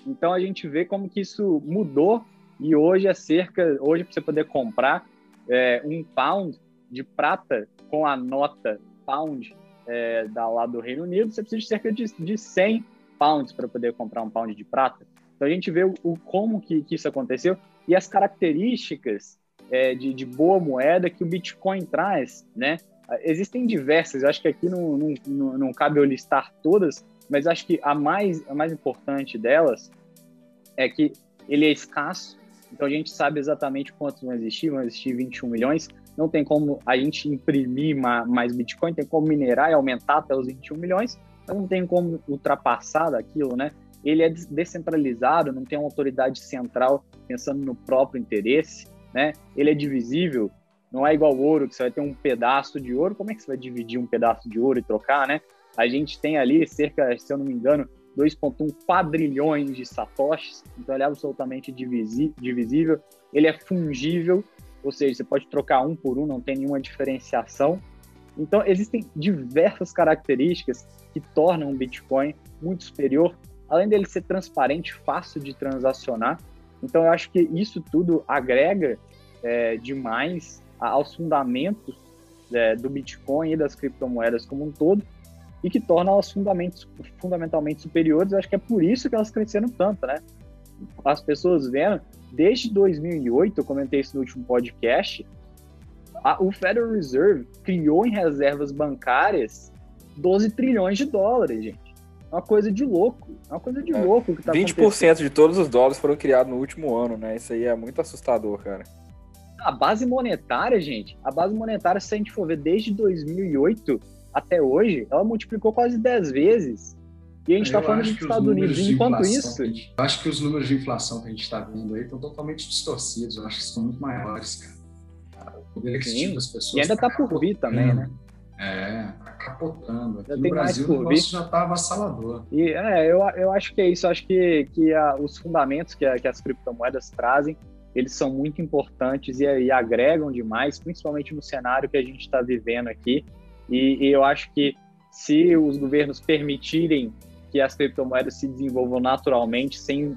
Então a gente vê como que isso mudou e hoje é cerca, hoje para você poder comprar é, um pound de prata com a nota pound é, da lá do Reino Unido, você precisa de cerca de, de 100 pounds para poder comprar um pound de prata. Então a gente vê o, o como que, que, isso aconteceu e as características é, de, de, boa moeda que o Bitcoin traz, né? Existem diversas, acho que aqui não, não, não, não cabe eu listar todas, mas acho que a mais, a mais importante delas é que ele é escasso, então a gente sabe exatamente quantos vão existir, vão existir 21 milhões, não tem como a gente imprimir mais Bitcoin, tem como minerar e aumentar até os 21 milhões, mas não tem como ultrapassar daquilo, né? Ele é descentralizado, não tem uma autoridade central pensando no próprio interesse, né? Ele é divisível, não é igual ouro, que você vai ter um pedaço de ouro, como é que você vai dividir um pedaço de ouro e trocar, né? A gente tem ali cerca, se eu não me engano, 2,1 quadrilhões de satoshis, então ele é absolutamente divisível, ele é fungível, ou seja, você pode trocar um por um, não tem nenhuma diferenciação. Então, existem diversas características que tornam o Bitcoin muito superior, além dele ser transparente, fácil de transacionar. Então, eu acho que isso tudo agrega é, demais aos fundamentos é, do Bitcoin e das criptomoedas como um todo, e que torna elas fundamentalmente superiores. Eu acho que é por isso que elas cresceram tanto, né? As pessoas vendo desde 2008, eu comentei isso no último podcast, a, o Federal Reserve criou em reservas bancárias 12 trilhões de dólares, gente. É uma coisa de louco. É uma coisa de é, louco que tá 20% de todos os dólares foram criados no último ano, né? Isso aí é muito assustador, cara. A base monetária, gente, a base monetária, se a gente for ver desde 2008 até hoje, ela multiplicou quase 10 vezes. E a gente está falando dos Estados Unidos. Enquanto isso. Gente, eu acho que os números de inflação que a gente está vendo aí estão totalmente distorcidos. Eu acho que são muito maiores, cara. O poder aquisitivo das pessoas. E ainda está tá por vir também, né? É, tá capotando. Aqui no Brasil o negócio já tá avassalador. E é, eu, eu acho que é isso. Eu acho que, que a, os fundamentos que, a, que as criptomoedas trazem, eles são muito importantes e, e agregam demais, principalmente no cenário que a gente está vivendo aqui. E, e eu acho que se os governos permitirem que as criptomoedas se desenvolvam naturalmente, sem,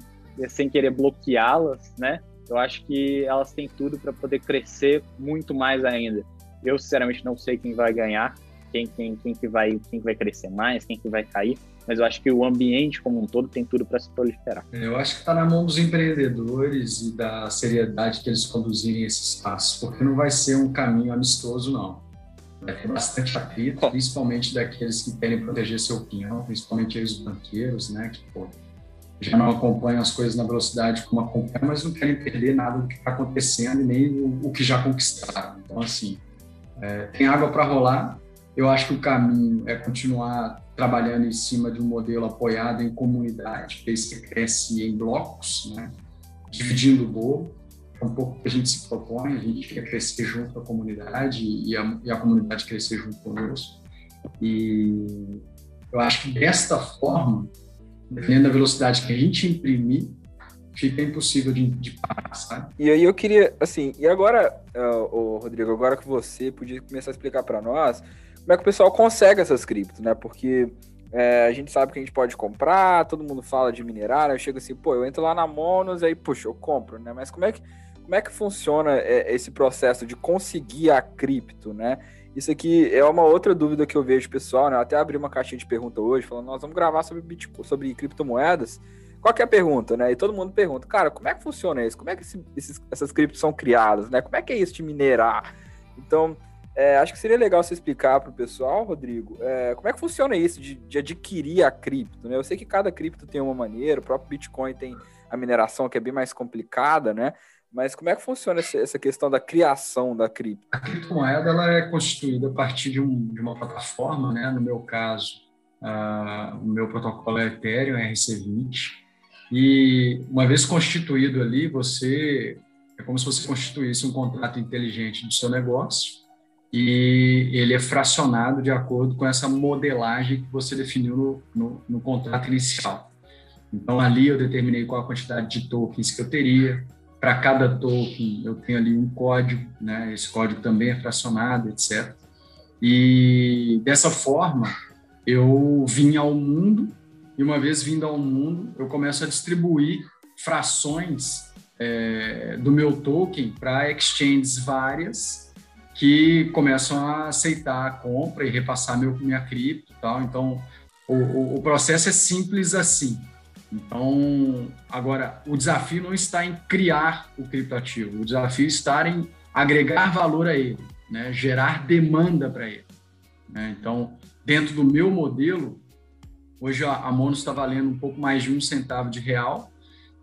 sem querer bloqueá-las, né? Eu acho que elas têm tudo para poder crescer muito mais ainda. Eu, sinceramente, não sei quem vai ganhar, quem, quem, quem, que vai, quem que vai crescer mais, quem que vai cair, mas eu acho que o ambiente como um todo tem tudo para se proliferar. Eu acho que está na mão dos empreendedores e da seriedade que eles conduzirem esses passos, porque não vai ser um caminho amistoso, não ter bastante atrito, principalmente daqueles que querem proteger seu opinião, principalmente os banqueiros, né, que pô, já não acompanham as coisas na velocidade como acompanham, mas não querem perder nada do que está acontecendo e nem o, o, que já conquistaram. Então, assim, é, tem água para rolar. Eu acho que o caminho é continuar trabalhando em cima de um modelo apoiado em comunidade, que cresce em blocos, né, dividindo o bolo um pouco que a gente se propõe, a gente quer crescer junto com a comunidade e a, e a comunidade crescer junto conosco. E eu acho que desta forma, dependendo da velocidade que a gente imprimir, fica impossível de, de parar, sabe? E aí eu queria, assim, e agora, uh, Rodrigo, agora que você podia começar a explicar para nós como é que o pessoal consegue essas criptos, né? Porque é, a gente sabe que a gente pode comprar, todo mundo fala de minerar, né? eu chego assim, pô, eu entro lá na Monos, aí, puxa, eu compro, né? Mas como é que como é que funciona é, esse processo de conseguir a cripto, né? Isso aqui é uma outra dúvida que eu vejo pessoal, né? Eu até abri uma caixinha de pergunta hoje, falando, nós vamos gravar sobre, Bitcoin, sobre criptomoedas. Qual que é a pergunta, né? E todo mundo pergunta, cara, como é que funciona isso? Como é que esse, esses, essas criptos são criadas, né? Como é que é isso de minerar? Então, é, acho que seria legal você explicar para o pessoal, Rodrigo, é, como é que funciona isso de, de, adquirir a cripto, né? Eu sei que cada cripto tem uma maneira, o próprio Bitcoin tem a mineração que é bem mais complicada, né? Mas como é que funciona essa questão da criação da cripto? A criptomoeda ela é constituída a partir de, um, de uma plataforma, né? No meu caso, uh, o meu protocolo é Ethereum, RC20. E uma vez constituído ali, você é como se você constituísse um contrato inteligente do seu negócio e ele é fracionado de acordo com essa modelagem que você definiu no, no, no contrato inicial. Então, ali eu determinei qual a quantidade de tokens que eu teria. Para cada token, eu tenho ali um código, né? esse código também é fracionado, etc. E dessa forma, eu vim ao mundo, e uma vez vindo ao mundo, eu começo a distribuir frações é, do meu token para exchanges várias que começam a aceitar a compra e repassar meu, minha cripto tal. Então, o, o, o processo é simples assim. Então, agora, o desafio não está em criar o criptoativo, o desafio está em agregar valor a ele, né? gerar demanda para ele. Né? Então, dentro do meu modelo, hoje a Mono está valendo um pouco mais de um centavo de real,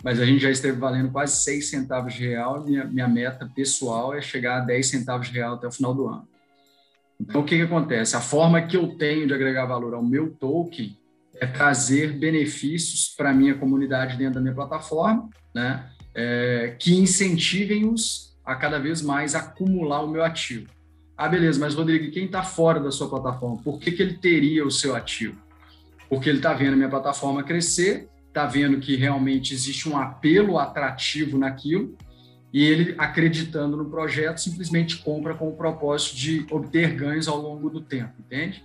mas a gente já esteve valendo quase 6 centavos de real. Minha, minha meta pessoal é chegar a 10 centavos de real até o final do ano. Então, o que, que acontece? A forma que eu tenho de agregar valor ao meu token é trazer benefícios para a minha comunidade dentro da minha plataforma, né? É, que incentivem-os a cada vez mais acumular o meu ativo. Ah, beleza, mas Rodrigo, quem está fora da sua plataforma, por que, que ele teria o seu ativo? Porque ele está vendo a minha plataforma crescer está vendo que realmente existe um apelo atrativo naquilo e ele, acreditando no projeto, simplesmente compra com o propósito de obter ganhos ao longo do tempo, entende?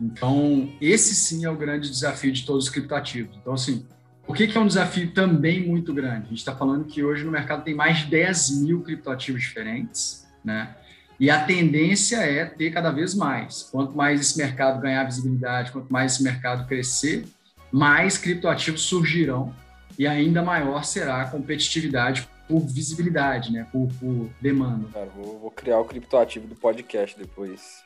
Então, esse sim é o grande desafio de todos os criptoativos. Então, assim, o que, é um desafio também muito grande? A gente está falando que hoje no mercado tem mais de 10 mil criptoativos diferentes, né? E a tendência é ter cada vez mais. Quanto mais esse mercado ganhar visibilidade, quanto mais esse mercado crescer, mais criptoativos surgirão e ainda maior será a competitividade por visibilidade, né? Por, por demanda. Cara, vou, vou, criar o criptoativo do podcast depois.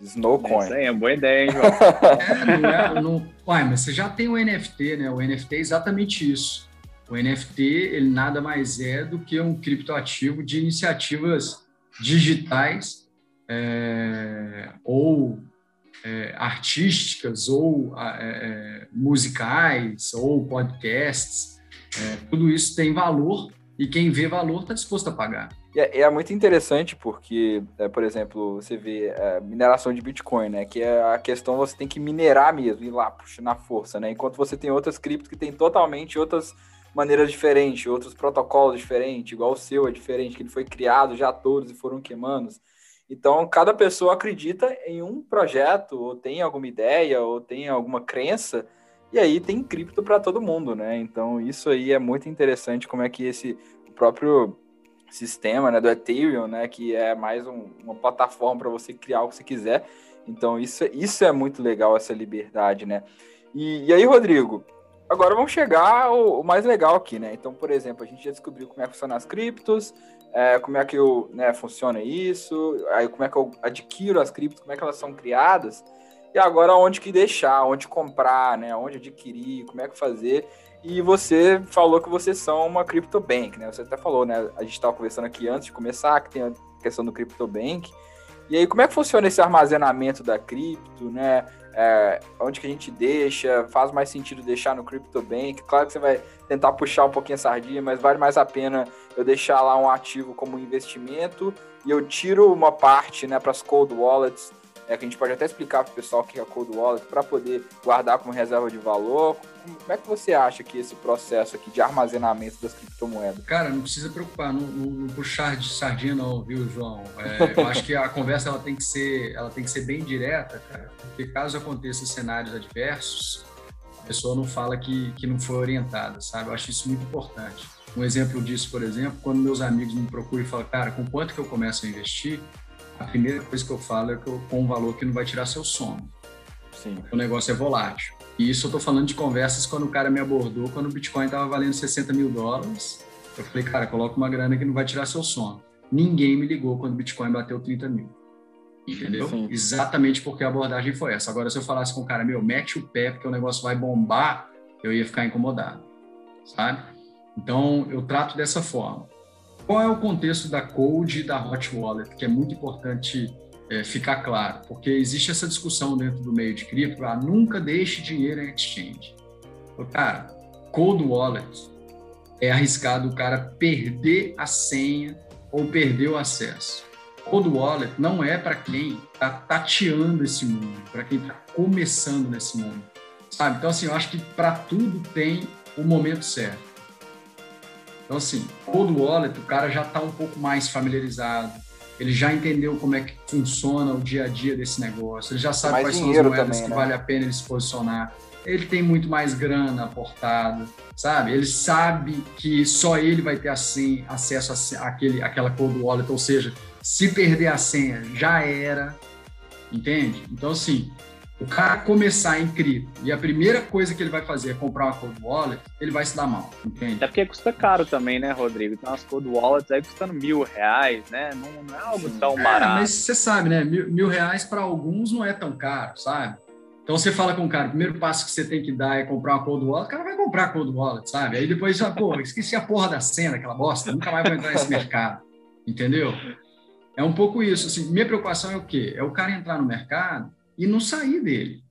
Snowcoin. Isso aí é uma boa ideia, hein, João? é, não é, não... Uai, mas você já tem o NFT, né? O NFT é exatamente isso. O NFT, ele nada mais é do que um criptoativo de iniciativas digitais é, ou é, artísticas ou é, é, musicais ou podcasts, é, tudo isso tem valor e quem vê valor está disposto a pagar. É, é, muito interessante porque, é, por exemplo, você vê mineração de Bitcoin, né? Que é a questão você tem que minerar mesmo, ir lá, puxar na força, né? Enquanto você tem outras criptos que tem totalmente outras maneiras diferentes, outros protocolos diferentes, igual o seu é diferente, que ele foi criado já todos e foram queimando. Então, cada pessoa acredita em um projeto, ou tem alguma ideia, ou tem alguma crença, e aí tem cripto para todo mundo, né? Então, isso aí é muito interessante como é que esse próprio sistema, né, do Ethereum, né, que é mais um, uma plataforma para você criar o que você quiser. Então, isso, isso é muito legal, essa liberdade, né? E, e aí, Rodrigo, agora vamos chegar ao, ao, mais legal aqui, né? Então, por exemplo, a gente já descobriu como é que funcionam as criptos, é, como é que eu, né, funciona isso, aí como é que eu adquiro as criptos, como é que elas são criadas, e agora onde que deixar, onde comprar, né, onde adquirir, como é que fazer. E você falou que vocês são uma CryptoBank, né? Você até falou, né? A gente estava conversando aqui antes de começar, que tem a questão do CryptoBank. E aí, como é que funciona esse armazenamento da cripto, né? É, onde que a gente deixa? Faz mais sentido deixar no CryptoBank? Claro que você vai tentar puxar um pouquinho a sardinha, mas vale mais a pena eu deixar lá um ativo como investimento e eu tiro uma parte né, para as cold wallets, é, que a gente pode até explicar para o pessoal que é cold wallet, para poder guardar como reserva de valor. Como é que você acha que esse processo aqui de armazenamento das criptomoedas? Cara, não precisa preocupar, não, não, não puxar de sardinha não, viu, João? É, eu acho que a conversa ela tem que ser, ela tem que ser bem direta, cara, porque caso aconteça cenários adversos, a pessoa não fala que, que não foi orientada, sabe? Eu acho isso muito importante. Um exemplo disso, por exemplo, quando meus amigos me procuram e falam, cara, com quanto que eu começo a investir? A primeira coisa que eu falo é que eu, com um valor que não vai tirar seu sono. Sim. O negócio é volátil. E isso eu estou falando de conversas quando o cara me abordou, quando o Bitcoin estava valendo 60 mil dólares. Eu falei, cara, coloca uma grana que não vai tirar seu sono. Ninguém me ligou quando o Bitcoin bateu 30 mil. Entendeu? Sim. Exatamente porque a abordagem foi essa. Agora, se eu falasse com o cara, meu, mete o pé porque o negócio vai bombar, eu ia ficar incomodado. Sabe? Então, eu trato dessa forma. Qual é o contexto da Cold e da Hot Wallet, que é muito importante é, ficar claro, porque existe essa discussão dentro do meio de cripto, ah, nunca deixe dinheiro em exchange. Cara, Cold Wallet é arriscado o cara perder a senha ou perder o acesso. Cold Wallet não é para quem está tateando esse mundo, para quem está começando nesse mundo, sabe? Então, assim, eu acho que para tudo tem o momento certo. Então, assim, Cold Wallet, o cara já está um pouco mais familiarizado, ele já entendeu como é que funciona o dia a dia desse negócio, ele já sabe mais quais são as moedas também, que né? vale a pena ele se posicionar. Ele tem muito mais grana aportada, sabe? Ele sabe que só ele vai ter assim, acesso àquele, àquela cold wallet, ou seja, se perder a senha, já era, entende? Então, assim, o cara começar em cripto e a primeira coisa que ele vai fazer é comprar uma cold wallet, ele vai se dar mal, entende? Até porque custa caro também, né, Rodrigo? Então as cold wallets aí custando mil reais, né? Não, não é algo Sim. tão é, barato. Mas você sabe, né? Mil, mil reais para alguns não é tão caro, sabe? Então você fala com o cara, o primeiro passo que você tem que dar é comprar uma cold wallet, o cara vai comprar a cold wallet, sabe? Aí depois já, pô, esqueci a porra da cena, aquela bosta, nunca mais vou entrar nesse mercado, entendeu? É um pouco isso, assim, minha preocupação é o quê? É o cara entrar no mercado e não sair dele.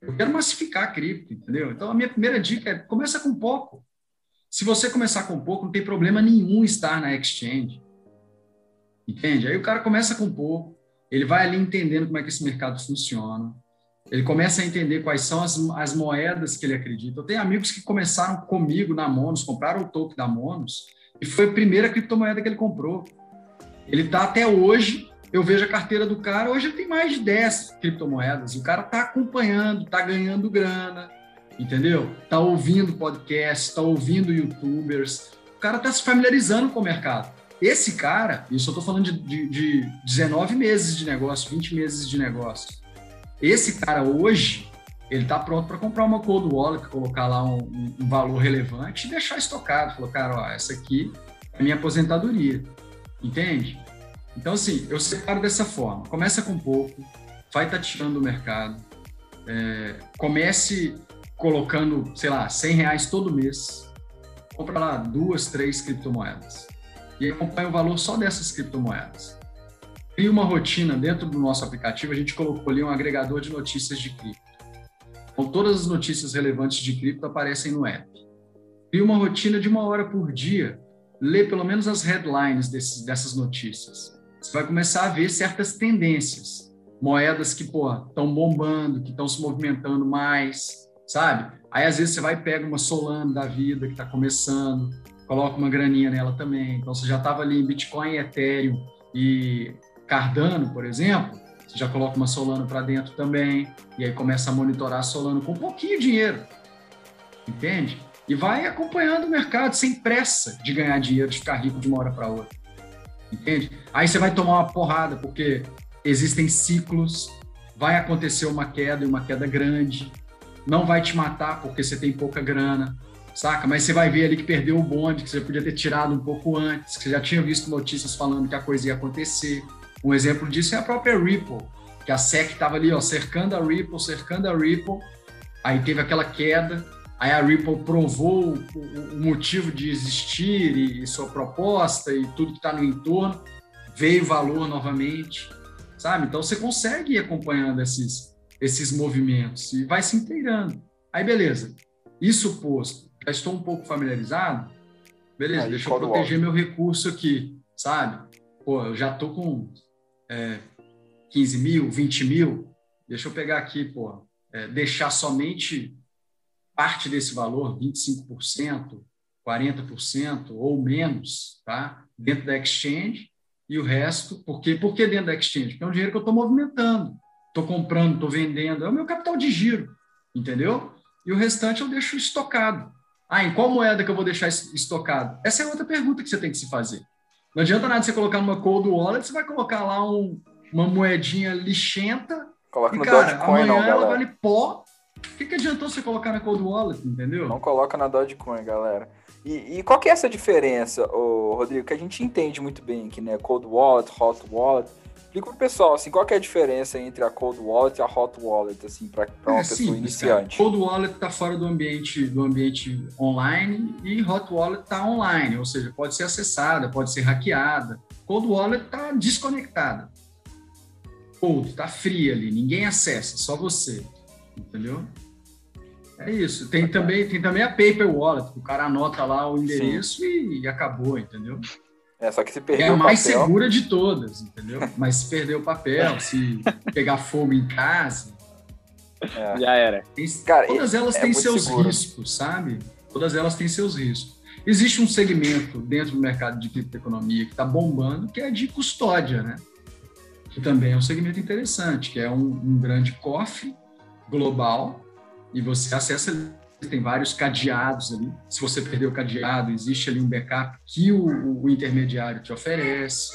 Eu quero massificar a cripto, entendeu? Então, a minha primeira dica é começa com pouco. Se você começar com pouco, não tem problema nenhum estar na exchange. Entende? Aí o cara começa com pouco, ele vai ali entendendo como é que esse mercado funciona, ele começa a entender quais são as, as moedas que ele acredita. Eu tenho amigos que começaram comigo na Monos, compraram o token da Monos, e foi a primeira criptomoeda que ele comprou. Ele está até hoje eu vejo a carteira do cara, hoje ele tem mais de 10 criptomoedas, o cara está acompanhando, está ganhando grana, entendeu? Está ouvindo podcast, está ouvindo youtubers, o cara está se familiarizando com o mercado. Esse cara, isso eu estou falando de, de, de 19 meses de negócio, 20 meses de negócio. Esse cara hoje, ele está pronto para comprar uma cold wallet, colocar lá um, um, valor relevante e deixar estocado. Falou, cara, ó, essa aqui é minha aposentadoria. Entende? Então, assim, eu separo dessa forma. Começa com pouco, vai tateando o mercado, é, comece colocando, sei lá, 100 reais todo mês, compra lá duas, três criptomoedas e acompanha o valor só dessas criptomoedas. Cria uma rotina dentro do nosso aplicativo, a gente colocou ali um agregador de notícias de cripto. Então, todas as notícias relevantes de cripto aparecem no app. Cria uma rotina de uma hora por dia, lê pelo menos as headlines desses, dessas notícias você vai começar a ver certas tendências. Moedas que, pô, estão bombando, que estão se movimentando mais, sabe? Aí, às vezes, você vai e pega uma Solana da vida que está começando, coloca uma graninha nela também. Então, você já estava ali em Bitcoin, Ethereum e Cardano, por exemplo, você já coloca uma Solana para dentro também, e aí começa a monitorar a Solana com um pouquinho de dinheiro, entende? E vai acompanhando o mercado sem pressa de ganhar dinheiro, de ficar rico de uma hora para outra entende? Aí você vai tomar uma porrada, porque existem ciclos, vai acontecer uma queda e uma queda grande, não vai te matar porque você tem pouca grana, saca? Mas você vai ver ali que perdeu o bonde, que você podia ter tirado um pouco antes, que você já tinha visto notícias falando que a coisa ia acontecer. Um exemplo disso é a própria Ripple, que a SEC estava ali, ó, cercando a Ripple, cercando a Ripple, aí teve aquela queda, Aí a Ripple provou o, motivo de existir e, sua proposta e tudo que está no entorno, veio valor novamente, sabe? Então você consegue ir acompanhando esses, esses movimentos e vai se inteirando. Aí beleza, isso posto, já estou um pouco familiarizado, beleza, Aí, deixa eu proteger meu recurso aqui, sabe? Pô, eu já estou com é, 15 mil, 20 mil, deixa eu pegar aqui, pô, é, deixar somente parte desse valor, 25%, 40% ou menos, tá? dentro da exchange, e o resto, por quê? Por que dentro da exchange? Porque é um dinheiro que eu estou movimentando, estou comprando, estou vendendo, é o meu capital de giro, entendeu? E o restante eu deixo estocado. Ah, em qual moeda que eu vou deixar estocado? Essa é outra pergunta que você tem que se fazer. Não adianta nada você colocar numa cold wallet, você vai colocar lá um, uma moedinha lixenta Coloca e, no cara, Dogecoin, amanhã não, ela vale pó o que, que adiantou você colocar na Cold Wallet, entendeu? Não coloca na Dogecoin, galera. E, e, qual que é essa diferença, ô, Rodrigo? Que a gente entende muito bem aqui, né? Cold Wallet, Hot Wallet. Explica pro pessoal, assim, qual é a diferença entre a Cold Wallet e a Hot Wallet, assim, para uma é, pessoa iniciante? Cara. Cold Wallet está fora do ambiente, do ambiente online e Hot Wallet está online, ou seja, pode ser acessada, pode ser hackeada. Cold Wallet está desconectada. Cold, está fria ali, ninguém acessa, só você, entendeu? É isso. Tem também, tem também a Paper Wallet, o cara anota lá o endereço e, e acabou, entendeu? É, só que se perdeu É a mais papel... segura de todas, entendeu? Mas se perder o papel, se pegar fogo em casa. É. Já era. Tem, Cara, todas elas é têm seus seguro. riscos, sabe? Todas elas têm seus riscos. Existe um segmento dentro do mercado de criptoeconomia que está bombando, que é de custódia, né? Que também é um segmento interessante, que é um, um grande cofre global e você acessa tem vários cadeados ali. Se você perder o cadeado, existe ali um backup que o, o intermediário te oferece.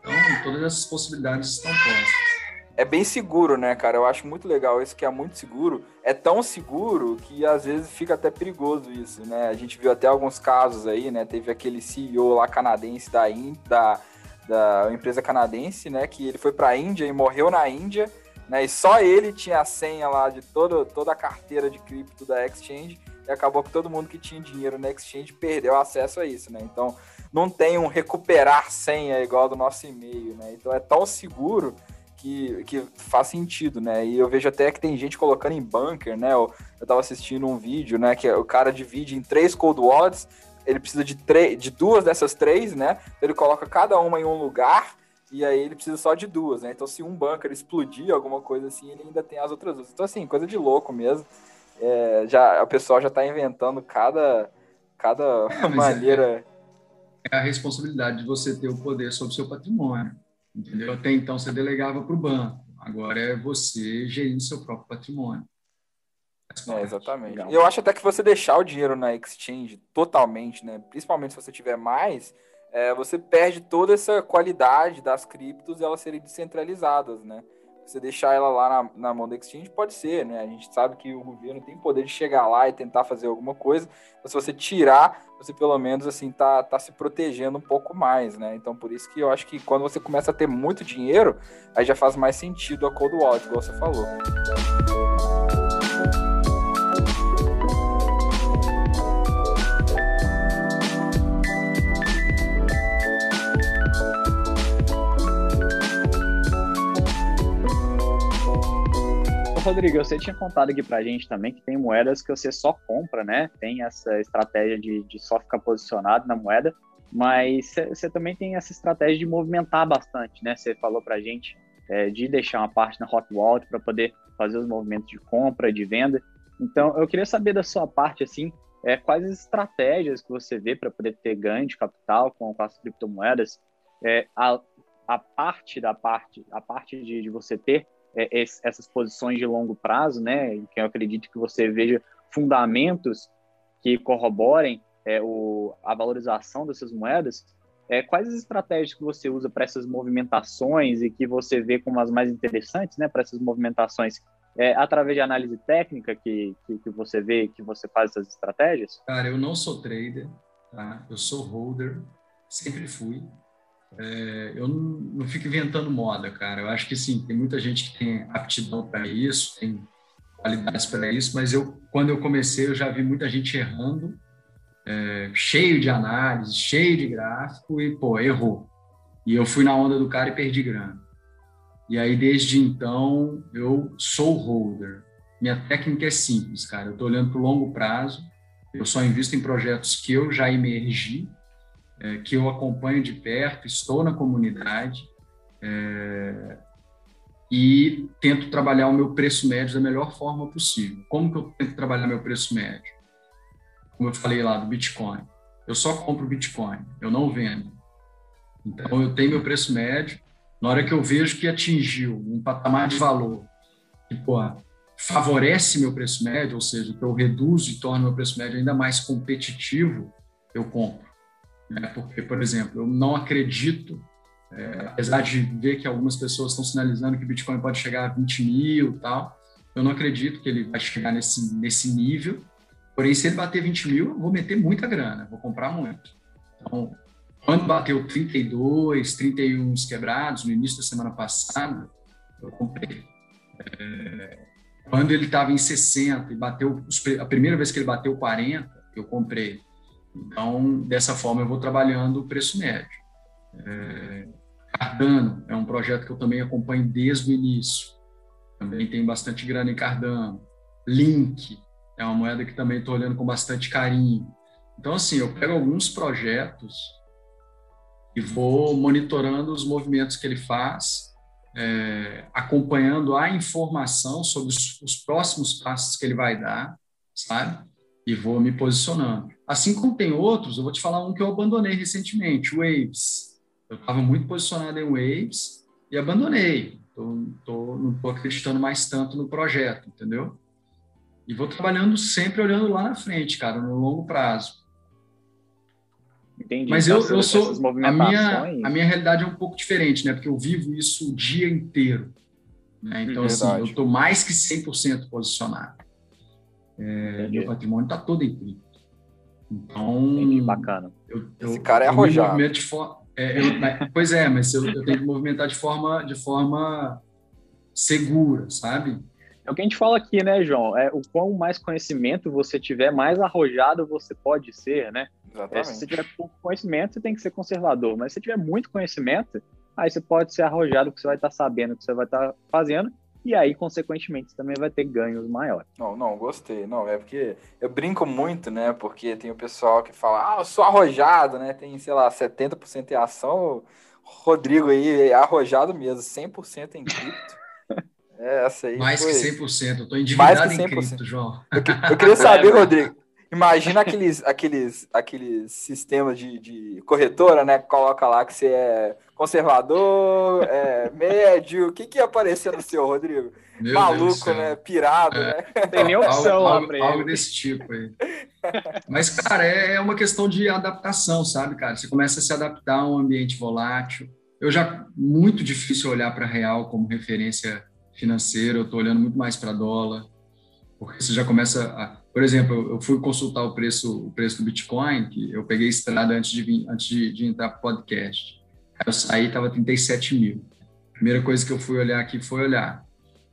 Então, todas essas possibilidades estão postas é bem seguro, né, cara? Eu acho muito legal isso que é muito seguro. É tão seguro que às vezes fica até perigoso isso, né? A gente viu até alguns casos aí, né? Teve aquele CEO lá canadense da, da, da empresa canadense, né? Que ele foi para a Índia e morreu na Índia né? E só ele tinha a senha lá de todo, toda a carteira de cripto da Exchange e acabou que todo mundo que tinha dinheiro na Exchange perdeu acesso a isso, né? Então não tem um recuperar senha igual do nosso e-mail, né? Então é tão seguro que, que faz sentido, né? E eu vejo até que tem gente colocando em bunker, né? Eu, eu tava assistindo um vídeo, né? Que o cara divide em três cold wallets, ele precisa de, de duas dessas três, né? Ele coloca cada uma em um lugar e aí ele precisa só de duas, né? Então, se um bunker explodir, alguma coisa assim, ele ainda tem as outras duas. Então, assim, coisa de louco mesmo. É, já, o pessoal já está inventando cada, cada é, maneira. É, é, a responsabilidade de você ter o poder sobre o seu patrimônio. Entendeu? Até então você delegava para o banco. Agora é você gerir seu próprio patrimônio. É, exatamente. Legal. Eu acho até que você deixar o dinheiro na exchange totalmente, né? Principalmente se você tiver mais, é, você perde toda essa qualidade das criptos elas serem descentralizadas, né? Você deixar ela lá na, na mão da exchange pode ser, né? A gente sabe que o governo tem poder de chegar lá e tentar fazer alguma coisa, mas se você tirar, você pelo menos assim tá, tá se protegendo um pouco mais, né? Então por isso que eu acho que quando você começa a ter muito dinheiro, aí já faz mais sentido a cold wallet, igual você falou. Rodrigo, você tinha contado aqui pra gente também que tem moedas que você só compra, né? Tem essa estratégia de, de só ficar posicionado na moeda, mas você também tem essa estratégia de movimentar bastante, né? Você falou pra gente é, de deixar uma parte na Hot Wallet para poder fazer os movimentos de compra, de venda. Então, eu queria saber da sua parte, assim, é, quais as estratégias que você vê para poder ter ganho de capital com, com as criptomoedas, é, a, a parte da parte, a parte de, de você ter essas posições de longo prazo, né? Que eu acredito que você veja fundamentos que corroborem é, o, a valorização dessas moedas. É, quais as estratégias que você usa para essas movimentações e que você vê como as mais interessantes, né? Para essas movimentações é, através de análise técnica que, que, que, você vê, que você faz essas estratégias? Cara, eu não sou trader, tá? Eu sou holder, sempre fui. É, eu não, não, fico inventando moda, cara. Eu acho que sim, tem muita gente que tem aptidão para isso, tem qualidades para isso, mas eu, quando eu comecei, eu já vi muita gente errando, é, cheio de análise, cheio de gráfico e, pô, errou. E eu fui na onda do cara e perdi grana. E aí, desde então, eu sou holder. Minha técnica é simples, cara. Eu estou olhando para o longo prazo. Eu só invisto em projetos que eu já emergi é, que eu acompanho de perto, estou na comunidade é, e tento trabalhar o meu preço médio da melhor forma possível. Como que eu tento trabalhar meu preço médio? Como eu falei lá do Bitcoin, eu só compro Bitcoin, eu não vendo. Então eu tenho meu preço médio. Na hora que eu vejo que atingiu um patamar de valor que pô, favorece meu preço médio, ou seja, que eu reduzo e torno meu preço médio ainda mais competitivo, eu compro. Né? Porque, por exemplo, eu não acredito, é, apesar de ver que algumas pessoas estão sinalizando que o Bitcoin pode chegar a 20 mil tal, eu não acredito que ele vai chegar nesse, nesse nível. Porém, se ele bater 20 mil, eu vou meter muita grana, vou comprar muito. Então, Quando bateu 32, 31 quebrados, no início da semana passada, eu comprei. É, quando ele estava em 60 e bateu, a primeira vez que ele bateu 40, eu comprei. Então, dessa forma, eu vou trabalhando o preço médio. É, Cardano é um projeto que eu também acompanho desde o início. Também tem bastante grana em Cardano. Link é uma moeda que também estou olhando com bastante carinho. Então, assim, eu pego alguns projetos e vou monitorando os movimentos que ele faz, é, acompanhando a informação sobre os, os, próximos passos que ele vai dar, sabe? E vou me posicionando. Assim como tem outros, eu vou te falar um que eu abandonei recentemente, Waves. Eu estava muito posicionado em Waves e abandonei. Tô, tô, não estou acreditando mais tanto no projeto, entendeu? E vou trabalhando sempre olhando lá na frente, cara, no longo prazo. Entendi. Mas então, eu, eu sou. A minha, a minha realidade é um pouco diferente, né? Porque eu vivo isso o dia inteiro. Né? Então, assim, eu estou mais que 100% posicionado. É, meu patrimônio está todo em cripto. Então. Entendi, bacana. Eu, eu, Esse cara é arrojado. É, eu, pois é, mas eu, eu tenho que movimentar de forma, de forma segura, sabe? É o que a gente fala aqui, né, João? É o quão mais conhecimento você tiver, mais arrojado você pode ser, né? É, se você tiver pouco conhecimento, você tem que ser conservador. Mas se você tiver muito conhecimento, aí você pode ser arrojado, porque você vai estar sabendo o que você vai estar fazendo. E aí, consequentemente, também vai ter ganhos maiores. Não, não, gostei. Não, é porque eu brinco muito, né? Porque tem o pessoal que fala, ah, eu sou arrojado, né? Tem, sei lá, 70% em ação. Rodrigo aí é arrojado mesmo, 100% em cripto. É, essa aí Mais foi... que 100%. Eu tô endividado em cripto, João. Eu, eu queria saber, Rodrigo, Imagina aqueles, aqueles, aqueles sistemas de, de corretora, né? Coloca lá que você é conservador, é, médio. O que, que ia aparecer no seu, Rodrigo? Meu Maluco, né? Pirado, é. né? Tem nem opção algo, lá algo, algo desse tipo aí. Mas, cara, é, é uma questão de adaptação, sabe, cara? Você começa a se adaptar a um ambiente volátil. Eu já, muito difícil olhar para real como referência financeira, eu estou olhando muito mais para dólar, porque você já começa a por exemplo, eu fui consultar o preço, o preço do Bitcoin, que eu peguei estrada antes de, vir, antes de, de entrar para o podcast. Eu saí, estava 37 mil. Primeira coisa que eu fui olhar aqui foi olhar.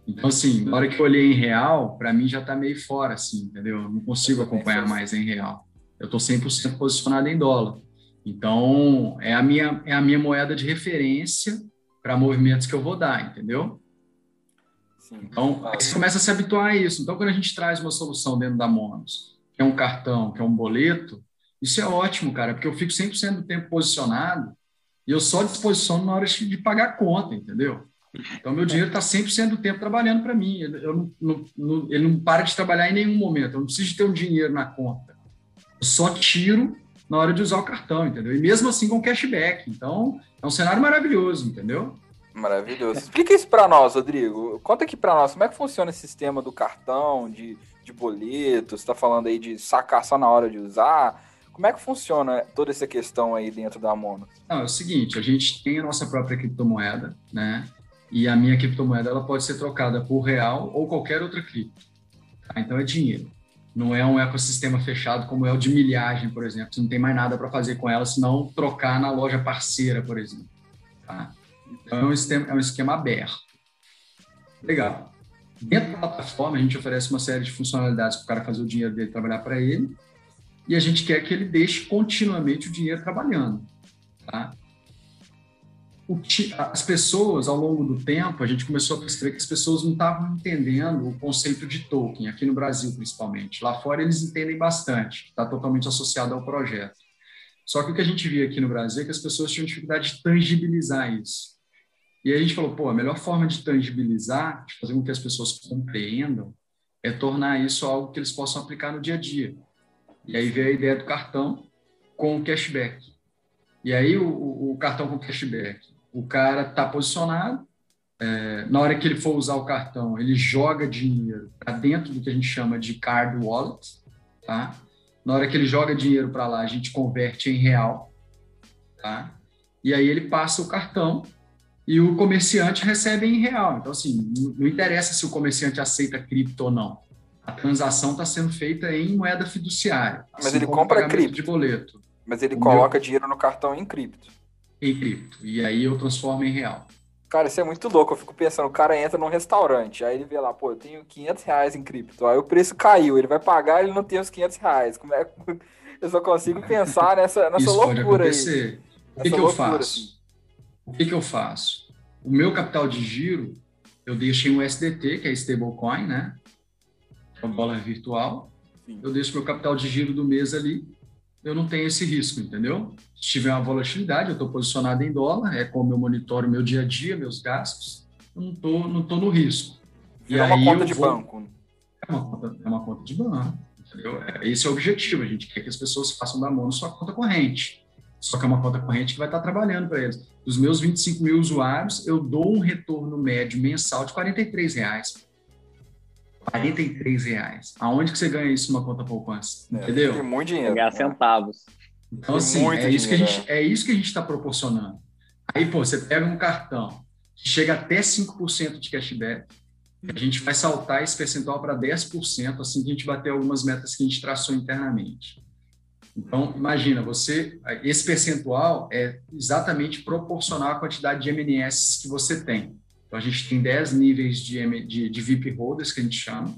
Então, assim, na hora que eu olhei em real, para mim já está meio fora, assim, entendeu? Eu não consigo acompanhar mais em real. Eu estou 100% posicionado em dólar. Então, é a minha, é a minha moeda de referência para movimentos que eu vou dar, entendeu? Então, aí você começa a se habituar a isso. Então, quando a gente traz uma solução dentro da Monos, que é um cartão, que é um boleto, isso é ótimo, cara, porque eu fico 100% do tempo posicionado e eu só disposiciono na hora de pagar a conta, entendeu? Então, meu dinheiro está 100% do tempo trabalhando para mim. Eu ele não para de trabalhar em nenhum momento. Eu não preciso ter um dinheiro na conta. Eu só tiro na hora de usar o cartão, entendeu? E mesmo assim com cashback. Então, é um cenário maravilhoso, entendeu? Maravilhoso. Explica isso para nós, Rodrigo. Conta aqui para nós como é que funciona esse sistema do cartão, de, de boleto. Você está falando aí de sacar só na hora de usar. Como é que funciona toda essa questão aí dentro da Mono? Não, é o seguinte, a gente tem a nossa própria criptomoeda, né? E a minha criptomoeda ela pode ser trocada por real ou qualquer outra cripto. Tá? Então é dinheiro. Não é um ecossistema fechado como é o de milhagem, por exemplo. Você não tem mais nada para fazer com ela, senão trocar na loja parceira, por exemplo. Tá? Então, é um esquema, é um esquema aberto. Legal. Dentro da plataforma, a gente oferece uma série de funcionalidades para o cara fazer o dinheiro dele trabalhar para ele, e a gente quer que ele deixe continuamente o dinheiro trabalhando. Tá? as pessoas, ao longo do tempo, a gente começou a perceber que as pessoas não estavam entendendo o conceito de token, aqui no Brasil principalmente. Lá fora eles entendem bastante, está totalmente associado ao projeto. Só que o que a gente via aqui no Brasil é que as pessoas tinham dificuldade de tangibilizar isso. E aí a gente falou, pô, a melhor forma de tangibilizar, de fazer com que as pessoas compreendam, é tornar isso algo que eles possam aplicar no dia a dia. E aí veio a ideia do cartão com cashback. E aí o, o, o cartão com cashback, o cara está posicionado, é, na hora que ele for usar o cartão, ele joga dinheiro para dentro do que a gente chama de card wallet, tá? Na hora que ele joga dinheiro para lá, a gente converte em real, tá? E aí ele passa o cartão e o comerciante recebe em real. Então, assim, não interessa se o comerciante aceita cripto ou não. A transação está sendo feita em moeda fiduciária. Mas assim ele compra cripto. De boleto. Mas ele coloca meu... dinheiro no cartão em cripto. Em cripto. E aí eu transformo em real. Cara, isso é muito louco. Eu fico pensando, o cara entra num restaurante, aí ele vê lá, pô, eu tenho 500 reais em cripto. Aí o preço caiu, ele vai pagar ele não tem os 500 reais. Como é Eu só consigo pensar nessa, nessa isso loucura aí. O que, que eu faço? Assim. O que, que eu faço? O meu capital de giro, eu deixei um SDT, que é stablecoin, né? É uma dólar virtual. Sim. Eu deixo meu capital de giro do mês ali eu não tenho esse risco, entendeu? Se tiver uma volatilidade, eu estou posicionado em dólar, é como eu monitoro meu dia a dia, meus gastos, eu não estou não tô no risco. E é uma conta de vou... banco. É uma conta, é uma conta de banco, entendeu? É, esse é o objetivo, a gente quer que as pessoas façam da mão sua conta corrente. Só que é uma conta corrente que vai estar trabalhando para eles. Dos meus 25 mil usuários, eu dou um retorno médio mensal de 43 reais. 43 reais. Aonde que você ganha isso numa conta poupança? É, Entendeu? Tem muito dinheiro. Ganhar centavos. Então, assim, é isso, que a gente, é. é isso que a gente está proporcionando. Aí, pô, você pega um cartão que chega até 5% de cashback, a gente vai saltar esse percentual para 10% assim que a gente bater algumas metas que a gente traçou internamente. Então, imagina, você, esse percentual é exatamente proporcional à quantidade de MNS que você tem. Então, a gente tem 10 níveis de, de, de VIP holders, que a gente chama,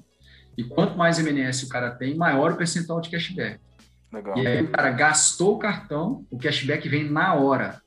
e quanto mais MNS o cara tem, maior o percentual de cashback. Legal. E aí o cara gastou o cartão, o cashback vem na hora.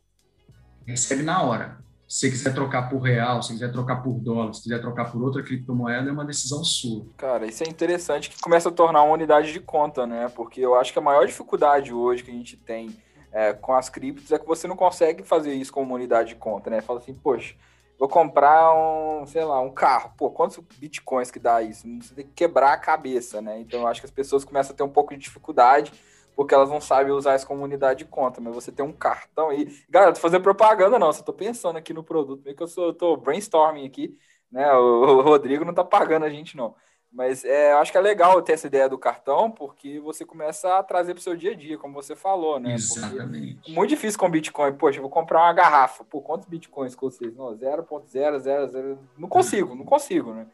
Recebe na hora. Se quiser trocar por real, se quiser trocar por dólar, se quiser trocar por outra criptomoeda, é uma decisão sua. Cara, isso é interessante que começa a tornar uma unidade de conta, né? Porque eu acho que a maior dificuldade hoje que a gente tem é, com as criptos é que você não consegue fazer isso com uma unidade de conta, né? Fala assim, poxa, vou comprar um, sei lá, um carro. Pô, quantos bitcoins que dá isso? Você tem que quebrar a cabeça, né? Então eu acho que as pessoas começam a ter um pouco de dificuldade porque elas não sabem usar isso como unidade de conta, mas você tem um cartão aí. Galera, tô fazendo propaganda, não, só tô pensando aqui no produto, meio que eu sou, eu tô brainstorming aqui, né? O, o Rodrigo não tá pagando a gente, não. Mas é, eu acho que é legal ter essa ideia do cartão, porque você começa a trazer para o seu dia a dia, como você falou, né? Exatamente. Porque muito difícil com Bitcoin. Poxa, eu vou comprar uma garrafa. Pô, quantos Bitcoins com vocês? Não, 0.000. Não consigo, não consigo, né?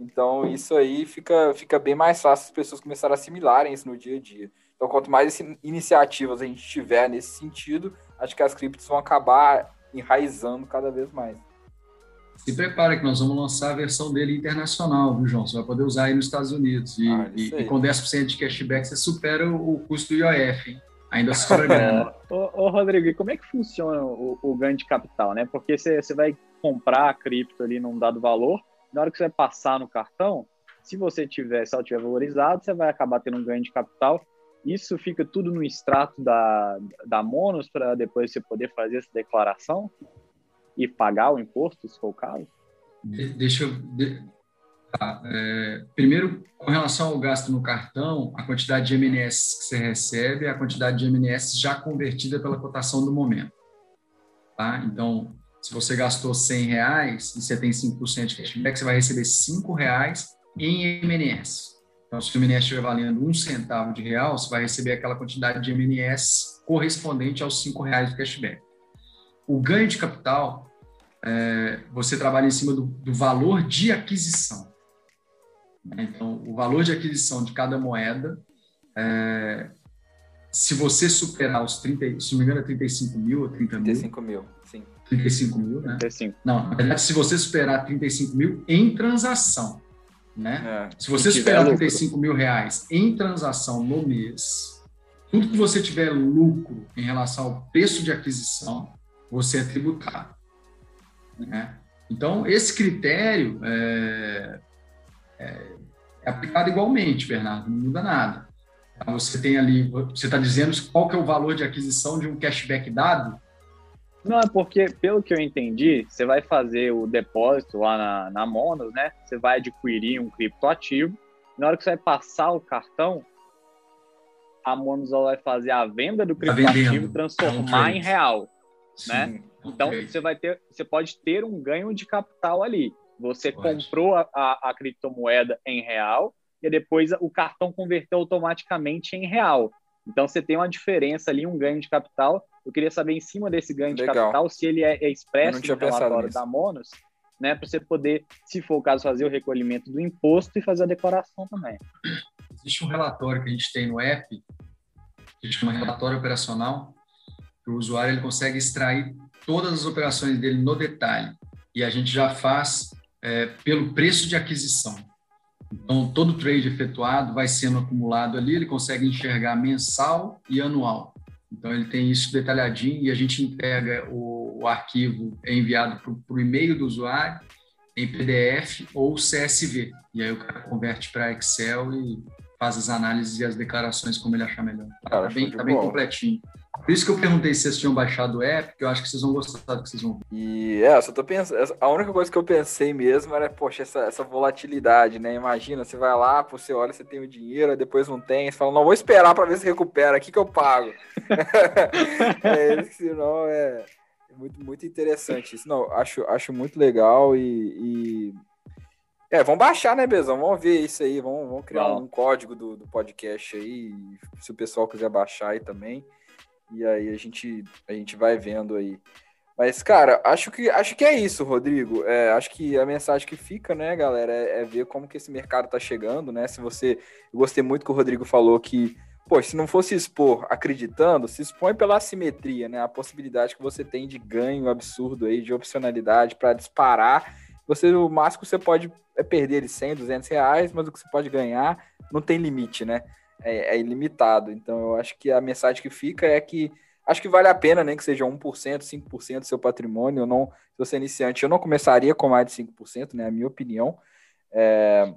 Então, isso aí fica, fica bem mais fácil as pessoas começarem a assimilarem isso no dia a dia. Então, quanto mais iniciativas a gente tiver nesse sentido, acho que as criptos vão acabar enraizando cada vez mais. Se prepara que nós vamos lançar a versão dele internacional, viu, João? Você vai poder usar aí nos Estados Unidos. E, ah, e, e com 10% de cashback você supera o, custo do IOF, hein? Ainda supera ô, ô, Rodrigo, e como é que funciona o, o ganho de capital, né? Porque você, você vai comprar a cripto ali num dado valor, na hora que você vai passar no cartão, se você tiver, se ela tiver valorizado, você vai acabar tendo um ganho de capital. Isso fica tudo no extrato da, da Monos para depois você poder fazer essa declaração? e pagar o imposto, se for o caso? Deixa eu. Tá, é, primeiro, com relação ao gasto no cartão, a quantidade de MNS que você recebe é a quantidade de MNS já convertida pela cotação do momento. Tá? Então, se você gastou 100 reais e você tem 5% de cashback, você vai receber 5 reais em MNS. Então, se o MNS estiver valendo um centavo de real, você vai receber aquela quantidade de MNS correspondente aos 5 reais de cashback. O ganho de capital é, você trabalha em cima do, do valor de aquisição. Né? Então, o valor de aquisição de cada moeda, é, se você superar os 30, se não me engano, é 35 mil ou 30 mil? 35 mil, sim. 35 mil, né? 35. Não, na verdade, se você superar 35 mil em transação, né? É, se você superar 35 mil reais em transação no mês, tudo que você tiver lucro em relação ao preço de aquisição, você é tributado. Né? Então, esse critério é, é, é, aplicado igualmente, Bernardo, não muda nada. Você tem ali, você está dizendo qual que é o valor de aquisição de um cashback dado? Não, é porque, pelo que eu entendi, você vai fazer o depósito lá na, na Monos, né? Você vai adquirir um criptoativo. Na hora que você vai passar o cartão, a Monos vai fazer a venda do tá criptoativo, transformar em real, né? Sim. né? Então okay. você vai ter, você pode ter um ganho de capital ali. Você pode. comprou a, a, a, criptomoeda em real e depois o cartão converteu automaticamente em real. Então você tem uma diferença ali, um ganho de capital. Eu queria saber em cima desse ganho Legal. de capital se ele é, é expresso no relatório da Monos, né, para você poder, se for o caso, fazer o recolhimento do imposto e fazer a declaração também. Existe um relatório que a gente tem no app que chama relatório operacional, que o usuário ele consegue extrair todas as operações dele no detalhe. E a gente já faz é, pelo preço de aquisição. Então, todo trade efetuado vai sendo acumulado ali, ele consegue enxergar mensal e anual. Então, ele tem isso detalhadinho e a gente entrega o, o arquivo, enviado para o e-mail do usuário, em PDF ou CSV. E aí o cara converte para Excel e faz as análises e as declarações como ele achar melhor. Cara, tá bem, tá bem completinho. Por isso que eu perguntei se vocês tinham baixado o app, porque eu acho que vocês vão gostar do que vocês vão ver. E é, só tô pensando. A única coisa que eu pensei mesmo era, poxa, essa, essa volatilidade, né? Imagina, você vai lá, você olha, você tem o dinheiro, depois não tem, você fala, não, vou esperar para ver se recupera, aqui que eu pago. é, senão é muito, muito interessante isso. Não, acho, acho muito legal e, e... É, vamos baixar, né, Bezão? Vamos ver isso aí, vamos, vamos criar um código do, do podcast aí, se o pessoal quiser baixar aí também. E aí a gente, a gente vai vendo aí. Mas, cara, acho que, acho que é isso, Rodrigo. É, acho que a mensagem que fica, né, galera, é, é, ver como que esse mercado tá chegando, né? Se você. Eu gostei muito que o Rodrigo falou que, pô, se não fosse expor acreditando, se expõe pela assimetria, né? A possibilidade que você tem de ganho absurdo aí, de opcionalidade para disparar. Você, o máximo que você pode é perder ele 100, 200 reais, mas o que você pode ganhar não tem limite, né? É, é ilimitado. Então, eu acho que a mensagem que fica é que acho que vale a pena, nem né, que seja 1%, 5% do seu patrimônio. Eu não, se você é iniciante, eu não começaria com mais de 5%, né? A minha opinião. É,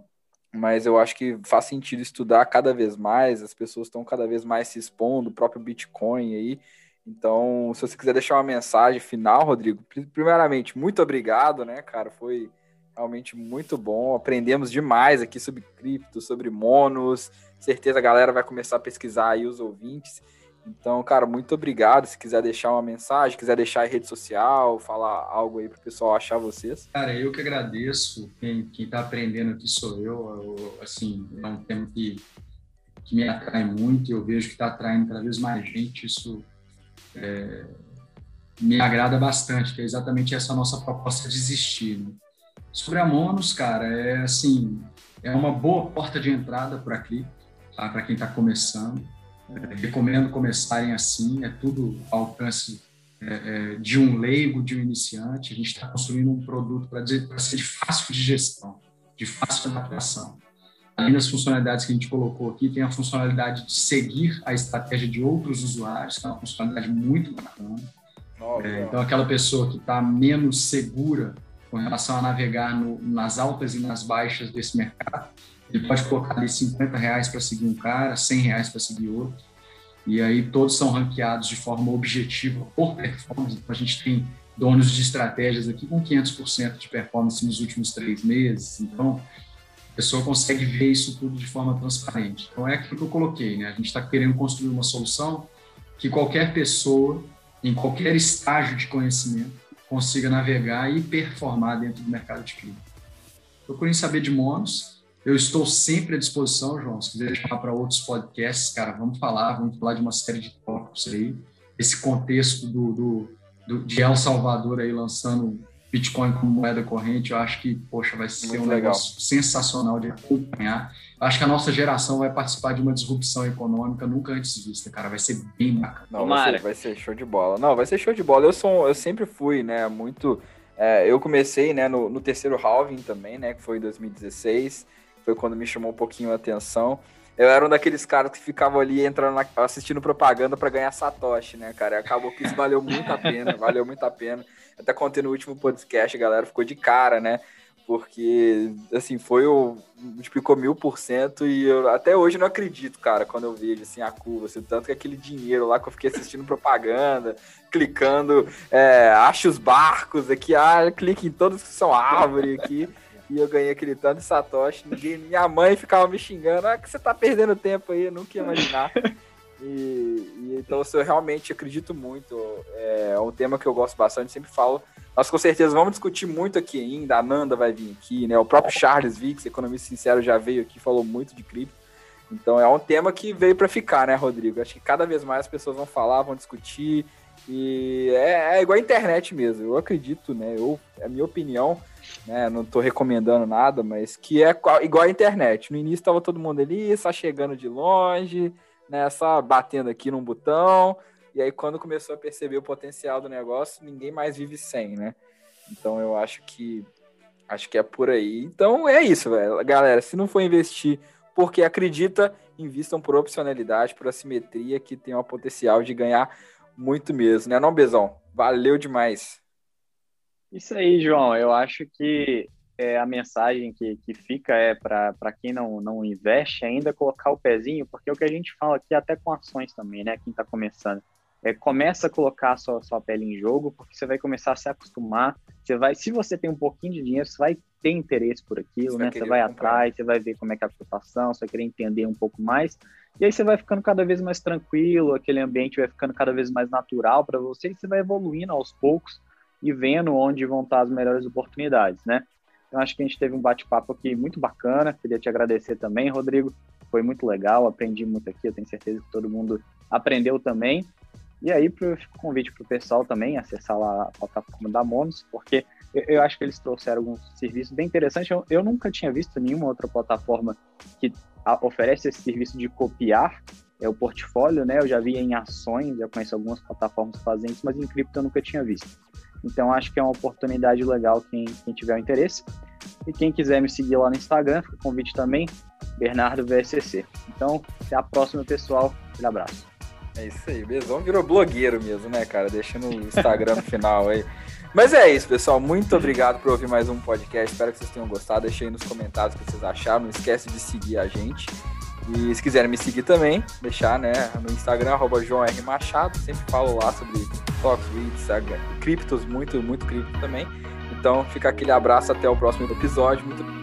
mas eu acho que faz sentido estudar cada vez mais, as pessoas estão cada vez mais se expondo, o próprio Bitcoin aí. Então, se você quiser deixar uma mensagem final, Rodrigo, primeiramente, muito obrigado, né, cara? Foi realmente muito bom. Aprendemos demais aqui sobre cripto, sobre monos. Certeza a galera vai começar a pesquisar aí os ouvintes. Então, cara, muito obrigado. Se quiser deixar uma mensagem, quiser deixar em rede social, falar algo aí para o pessoal achar vocês. Cara, eu que agradeço. Quem, está aprendendo aqui sou eu. eu. Assim, é um tema que, que me atrai muito. Eu vejo que está atraindo cada vez mais gente. Isso é, me agrada bastante, que é exatamente essa nossa proposta de existir. Né? Sobre a Monos, cara, é assim, é uma boa porta de entrada para aqui, tá? para quem está começando. É, recomendo começarem assim, é tudo ao alcance é, é, de um leigo, de um iniciante. A gente está construindo um produto para ser de fácil de gestão, de fácil adaptação. Além das funcionalidades que a gente colocou aqui, tem a funcionalidade de seguir a estratégia de outros usuários, que é uma funcionalidade muito bacana. É, então, aquela pessoa que está menos segura com relação a navegar no, nas altas e nas baixas desse mercado. Ele pode colocar ali 50 reais para seguir um cara, 100 reais para seguir outro. E aí todos são ranqueados de forma objetiva por performance. Então, a gente tem donos de estratégias aqui com 500% de performance nos últimos três meses. Então, a pessoa consegue ver isso tudo de forma transparente. Então, é aquilo que eu coloquei, né? A gente está querendo construir uma solução que qualquer pessoa, em qualquer estágio de conhecimento, consiga navegar e performar dentro do mercado de cripto. Procurem saber de monos. Eu estou sempre à disposição, João. Se quiser chamar para outros podcasts, cara, vamos falar, vamos falar de uma série de tópicos aí. Esse contexto do, do, do de El Salvador aí lançando Bitcoin como moeda corrente, eu acho que, poxa, vai ser Muito um legal. negócio sensacional de acompanhar. Eu acho que a nossa geração vai participar de uma disrupção econômica nunca antes vista, cara. Vai ser bem bacana. Não, vai ser, vai ser, show de bola. Não, vai ser show de bola. Eu, sou, eu sempre fui, né, muito... É, eu comecei, né, no, no terceiro halving também, né, que foi em 2016. Foi quando me chamou um pouquinho a atenção. Eu era um daqueles caras que ficavam ali entrando na, assistindo propaganda para ganhar Satoshi, né, cara? Acabou que isso valeu muito a pena, valeu muito a pena. Até contei no último podcast, a galera ficou de cara, né? Porque, assim, foi o. multiplicou mil por cento e eu até hoje não acredito, cara, quando eu vejo, assim, a curva. Assim, tanto que aquele dinheiro lá que eu fiquei assistindo propaganda, clicando, é, acha os barcos aqui, ah, clique em todos que são árvore aqui. E eu ganhei aquele tanto de Satoshi. Ninguém, minha mãe ficava me xingando, ah, que você tá perdendo tempo aí, eu nunca ia imaginar. E, e, então eu realmente acredito muito. É, é um tema que eu gosto bastante, sempre falo. Nós com certeza vamos discutir muito aqui ainda. A Nanda vai vir aqui, né? O próprio Charles Vix, economista sincero, já veio aqui, falou muito de cripto. Então é um tema que veio para ficar, né, Rodrigo? Acho que cada vez mais as pessoas vão falar, vão discutir. E é, é igual a internet mesmo. Eu acredito, né? Eu, é a minha opinião, né? Não estou recomendando nada, mas que é igual a internet. No início estava todo mundo ali, só chegando de longe né? Só batendo aqui num botão. E aí, quando começou a perceber o potencial do negócio, ninguém mais vive sem, né? Então, eu acho que acho que é por aí. Então, é isso, velho. Galera, se não for investir porque acredita, invistam por opcionalidade, por assimetria, que tem o potencial de ganhar muito mesmo, né, não, Bezão? Valeu demais. Isso aí, João. Eu acho que é, a mensagem que, que fica é para quem não, não investe ainda colocar o pezinho, porque é o que a gente fala aqui até com ações também, né? Quem está começando. É, começa a colocar a sua, sua pele em jogo, porque você vai começar a se acostumar. Você vai, se você tem um pouquinho de dinheiro, você vai ter interesse por aquilo, você né? Vai você vai atrás, você vai ver como é que é a cotação, você vai querer entender um pouco mais. E aí você vai ficando cada vez mais tranquilo, aquele ambiente vai ficando cada vez mais natural para você e você vai evoluindo aos poucos e vendo onde vão estar as melhores oportunidades, né? Então acho que a gente teve um bate-papo aqui muito bacana. Queria te agradecer também, Rodrigo. Foi muito legal, aprendi muito aqui. Eu tenho certeza que todo mundo aprendeu também. E aí, pro, convite para o pessoal também acessar lá a plataforma da Monos, porque eu, eu, acho que eles trouxeram alguns serviços bem interessantes. Eu, eu nunca tinha visto nenhuma outra plataforma que a, oferece esse serviço de copiar é o portfólio, né? Eu já vi em ações, já conheço algumas plataformas fazem isso, mas em cripto eu nunca tinha visto. Então acho que é uma oportunidade legal quem, quem tiver o interesse. E quem quiser me seguir lá no Instagram, fica o convite também, Bernardo VSCC. Então, até a próxima, pessoal. Um abraço. É isso aí, Bezão virou blogueiro mesmo, né, cara? Deixando o Instagram no final aí. Mas é isso, pessoal. Muito obrigado por ouvir mais um podcast. Espero que vocês tenham gostado. Deixe aí nos comentários o que vocês acharam. Não esquece de seguir a gente. E se quiserem me seguir também, deixar né, no Instagram, arroba João R. Machado. Sempre falo lá sobre Fox criptos, muito, muito cripto também. Então fica aquele abraço até o próximo episódio. Muito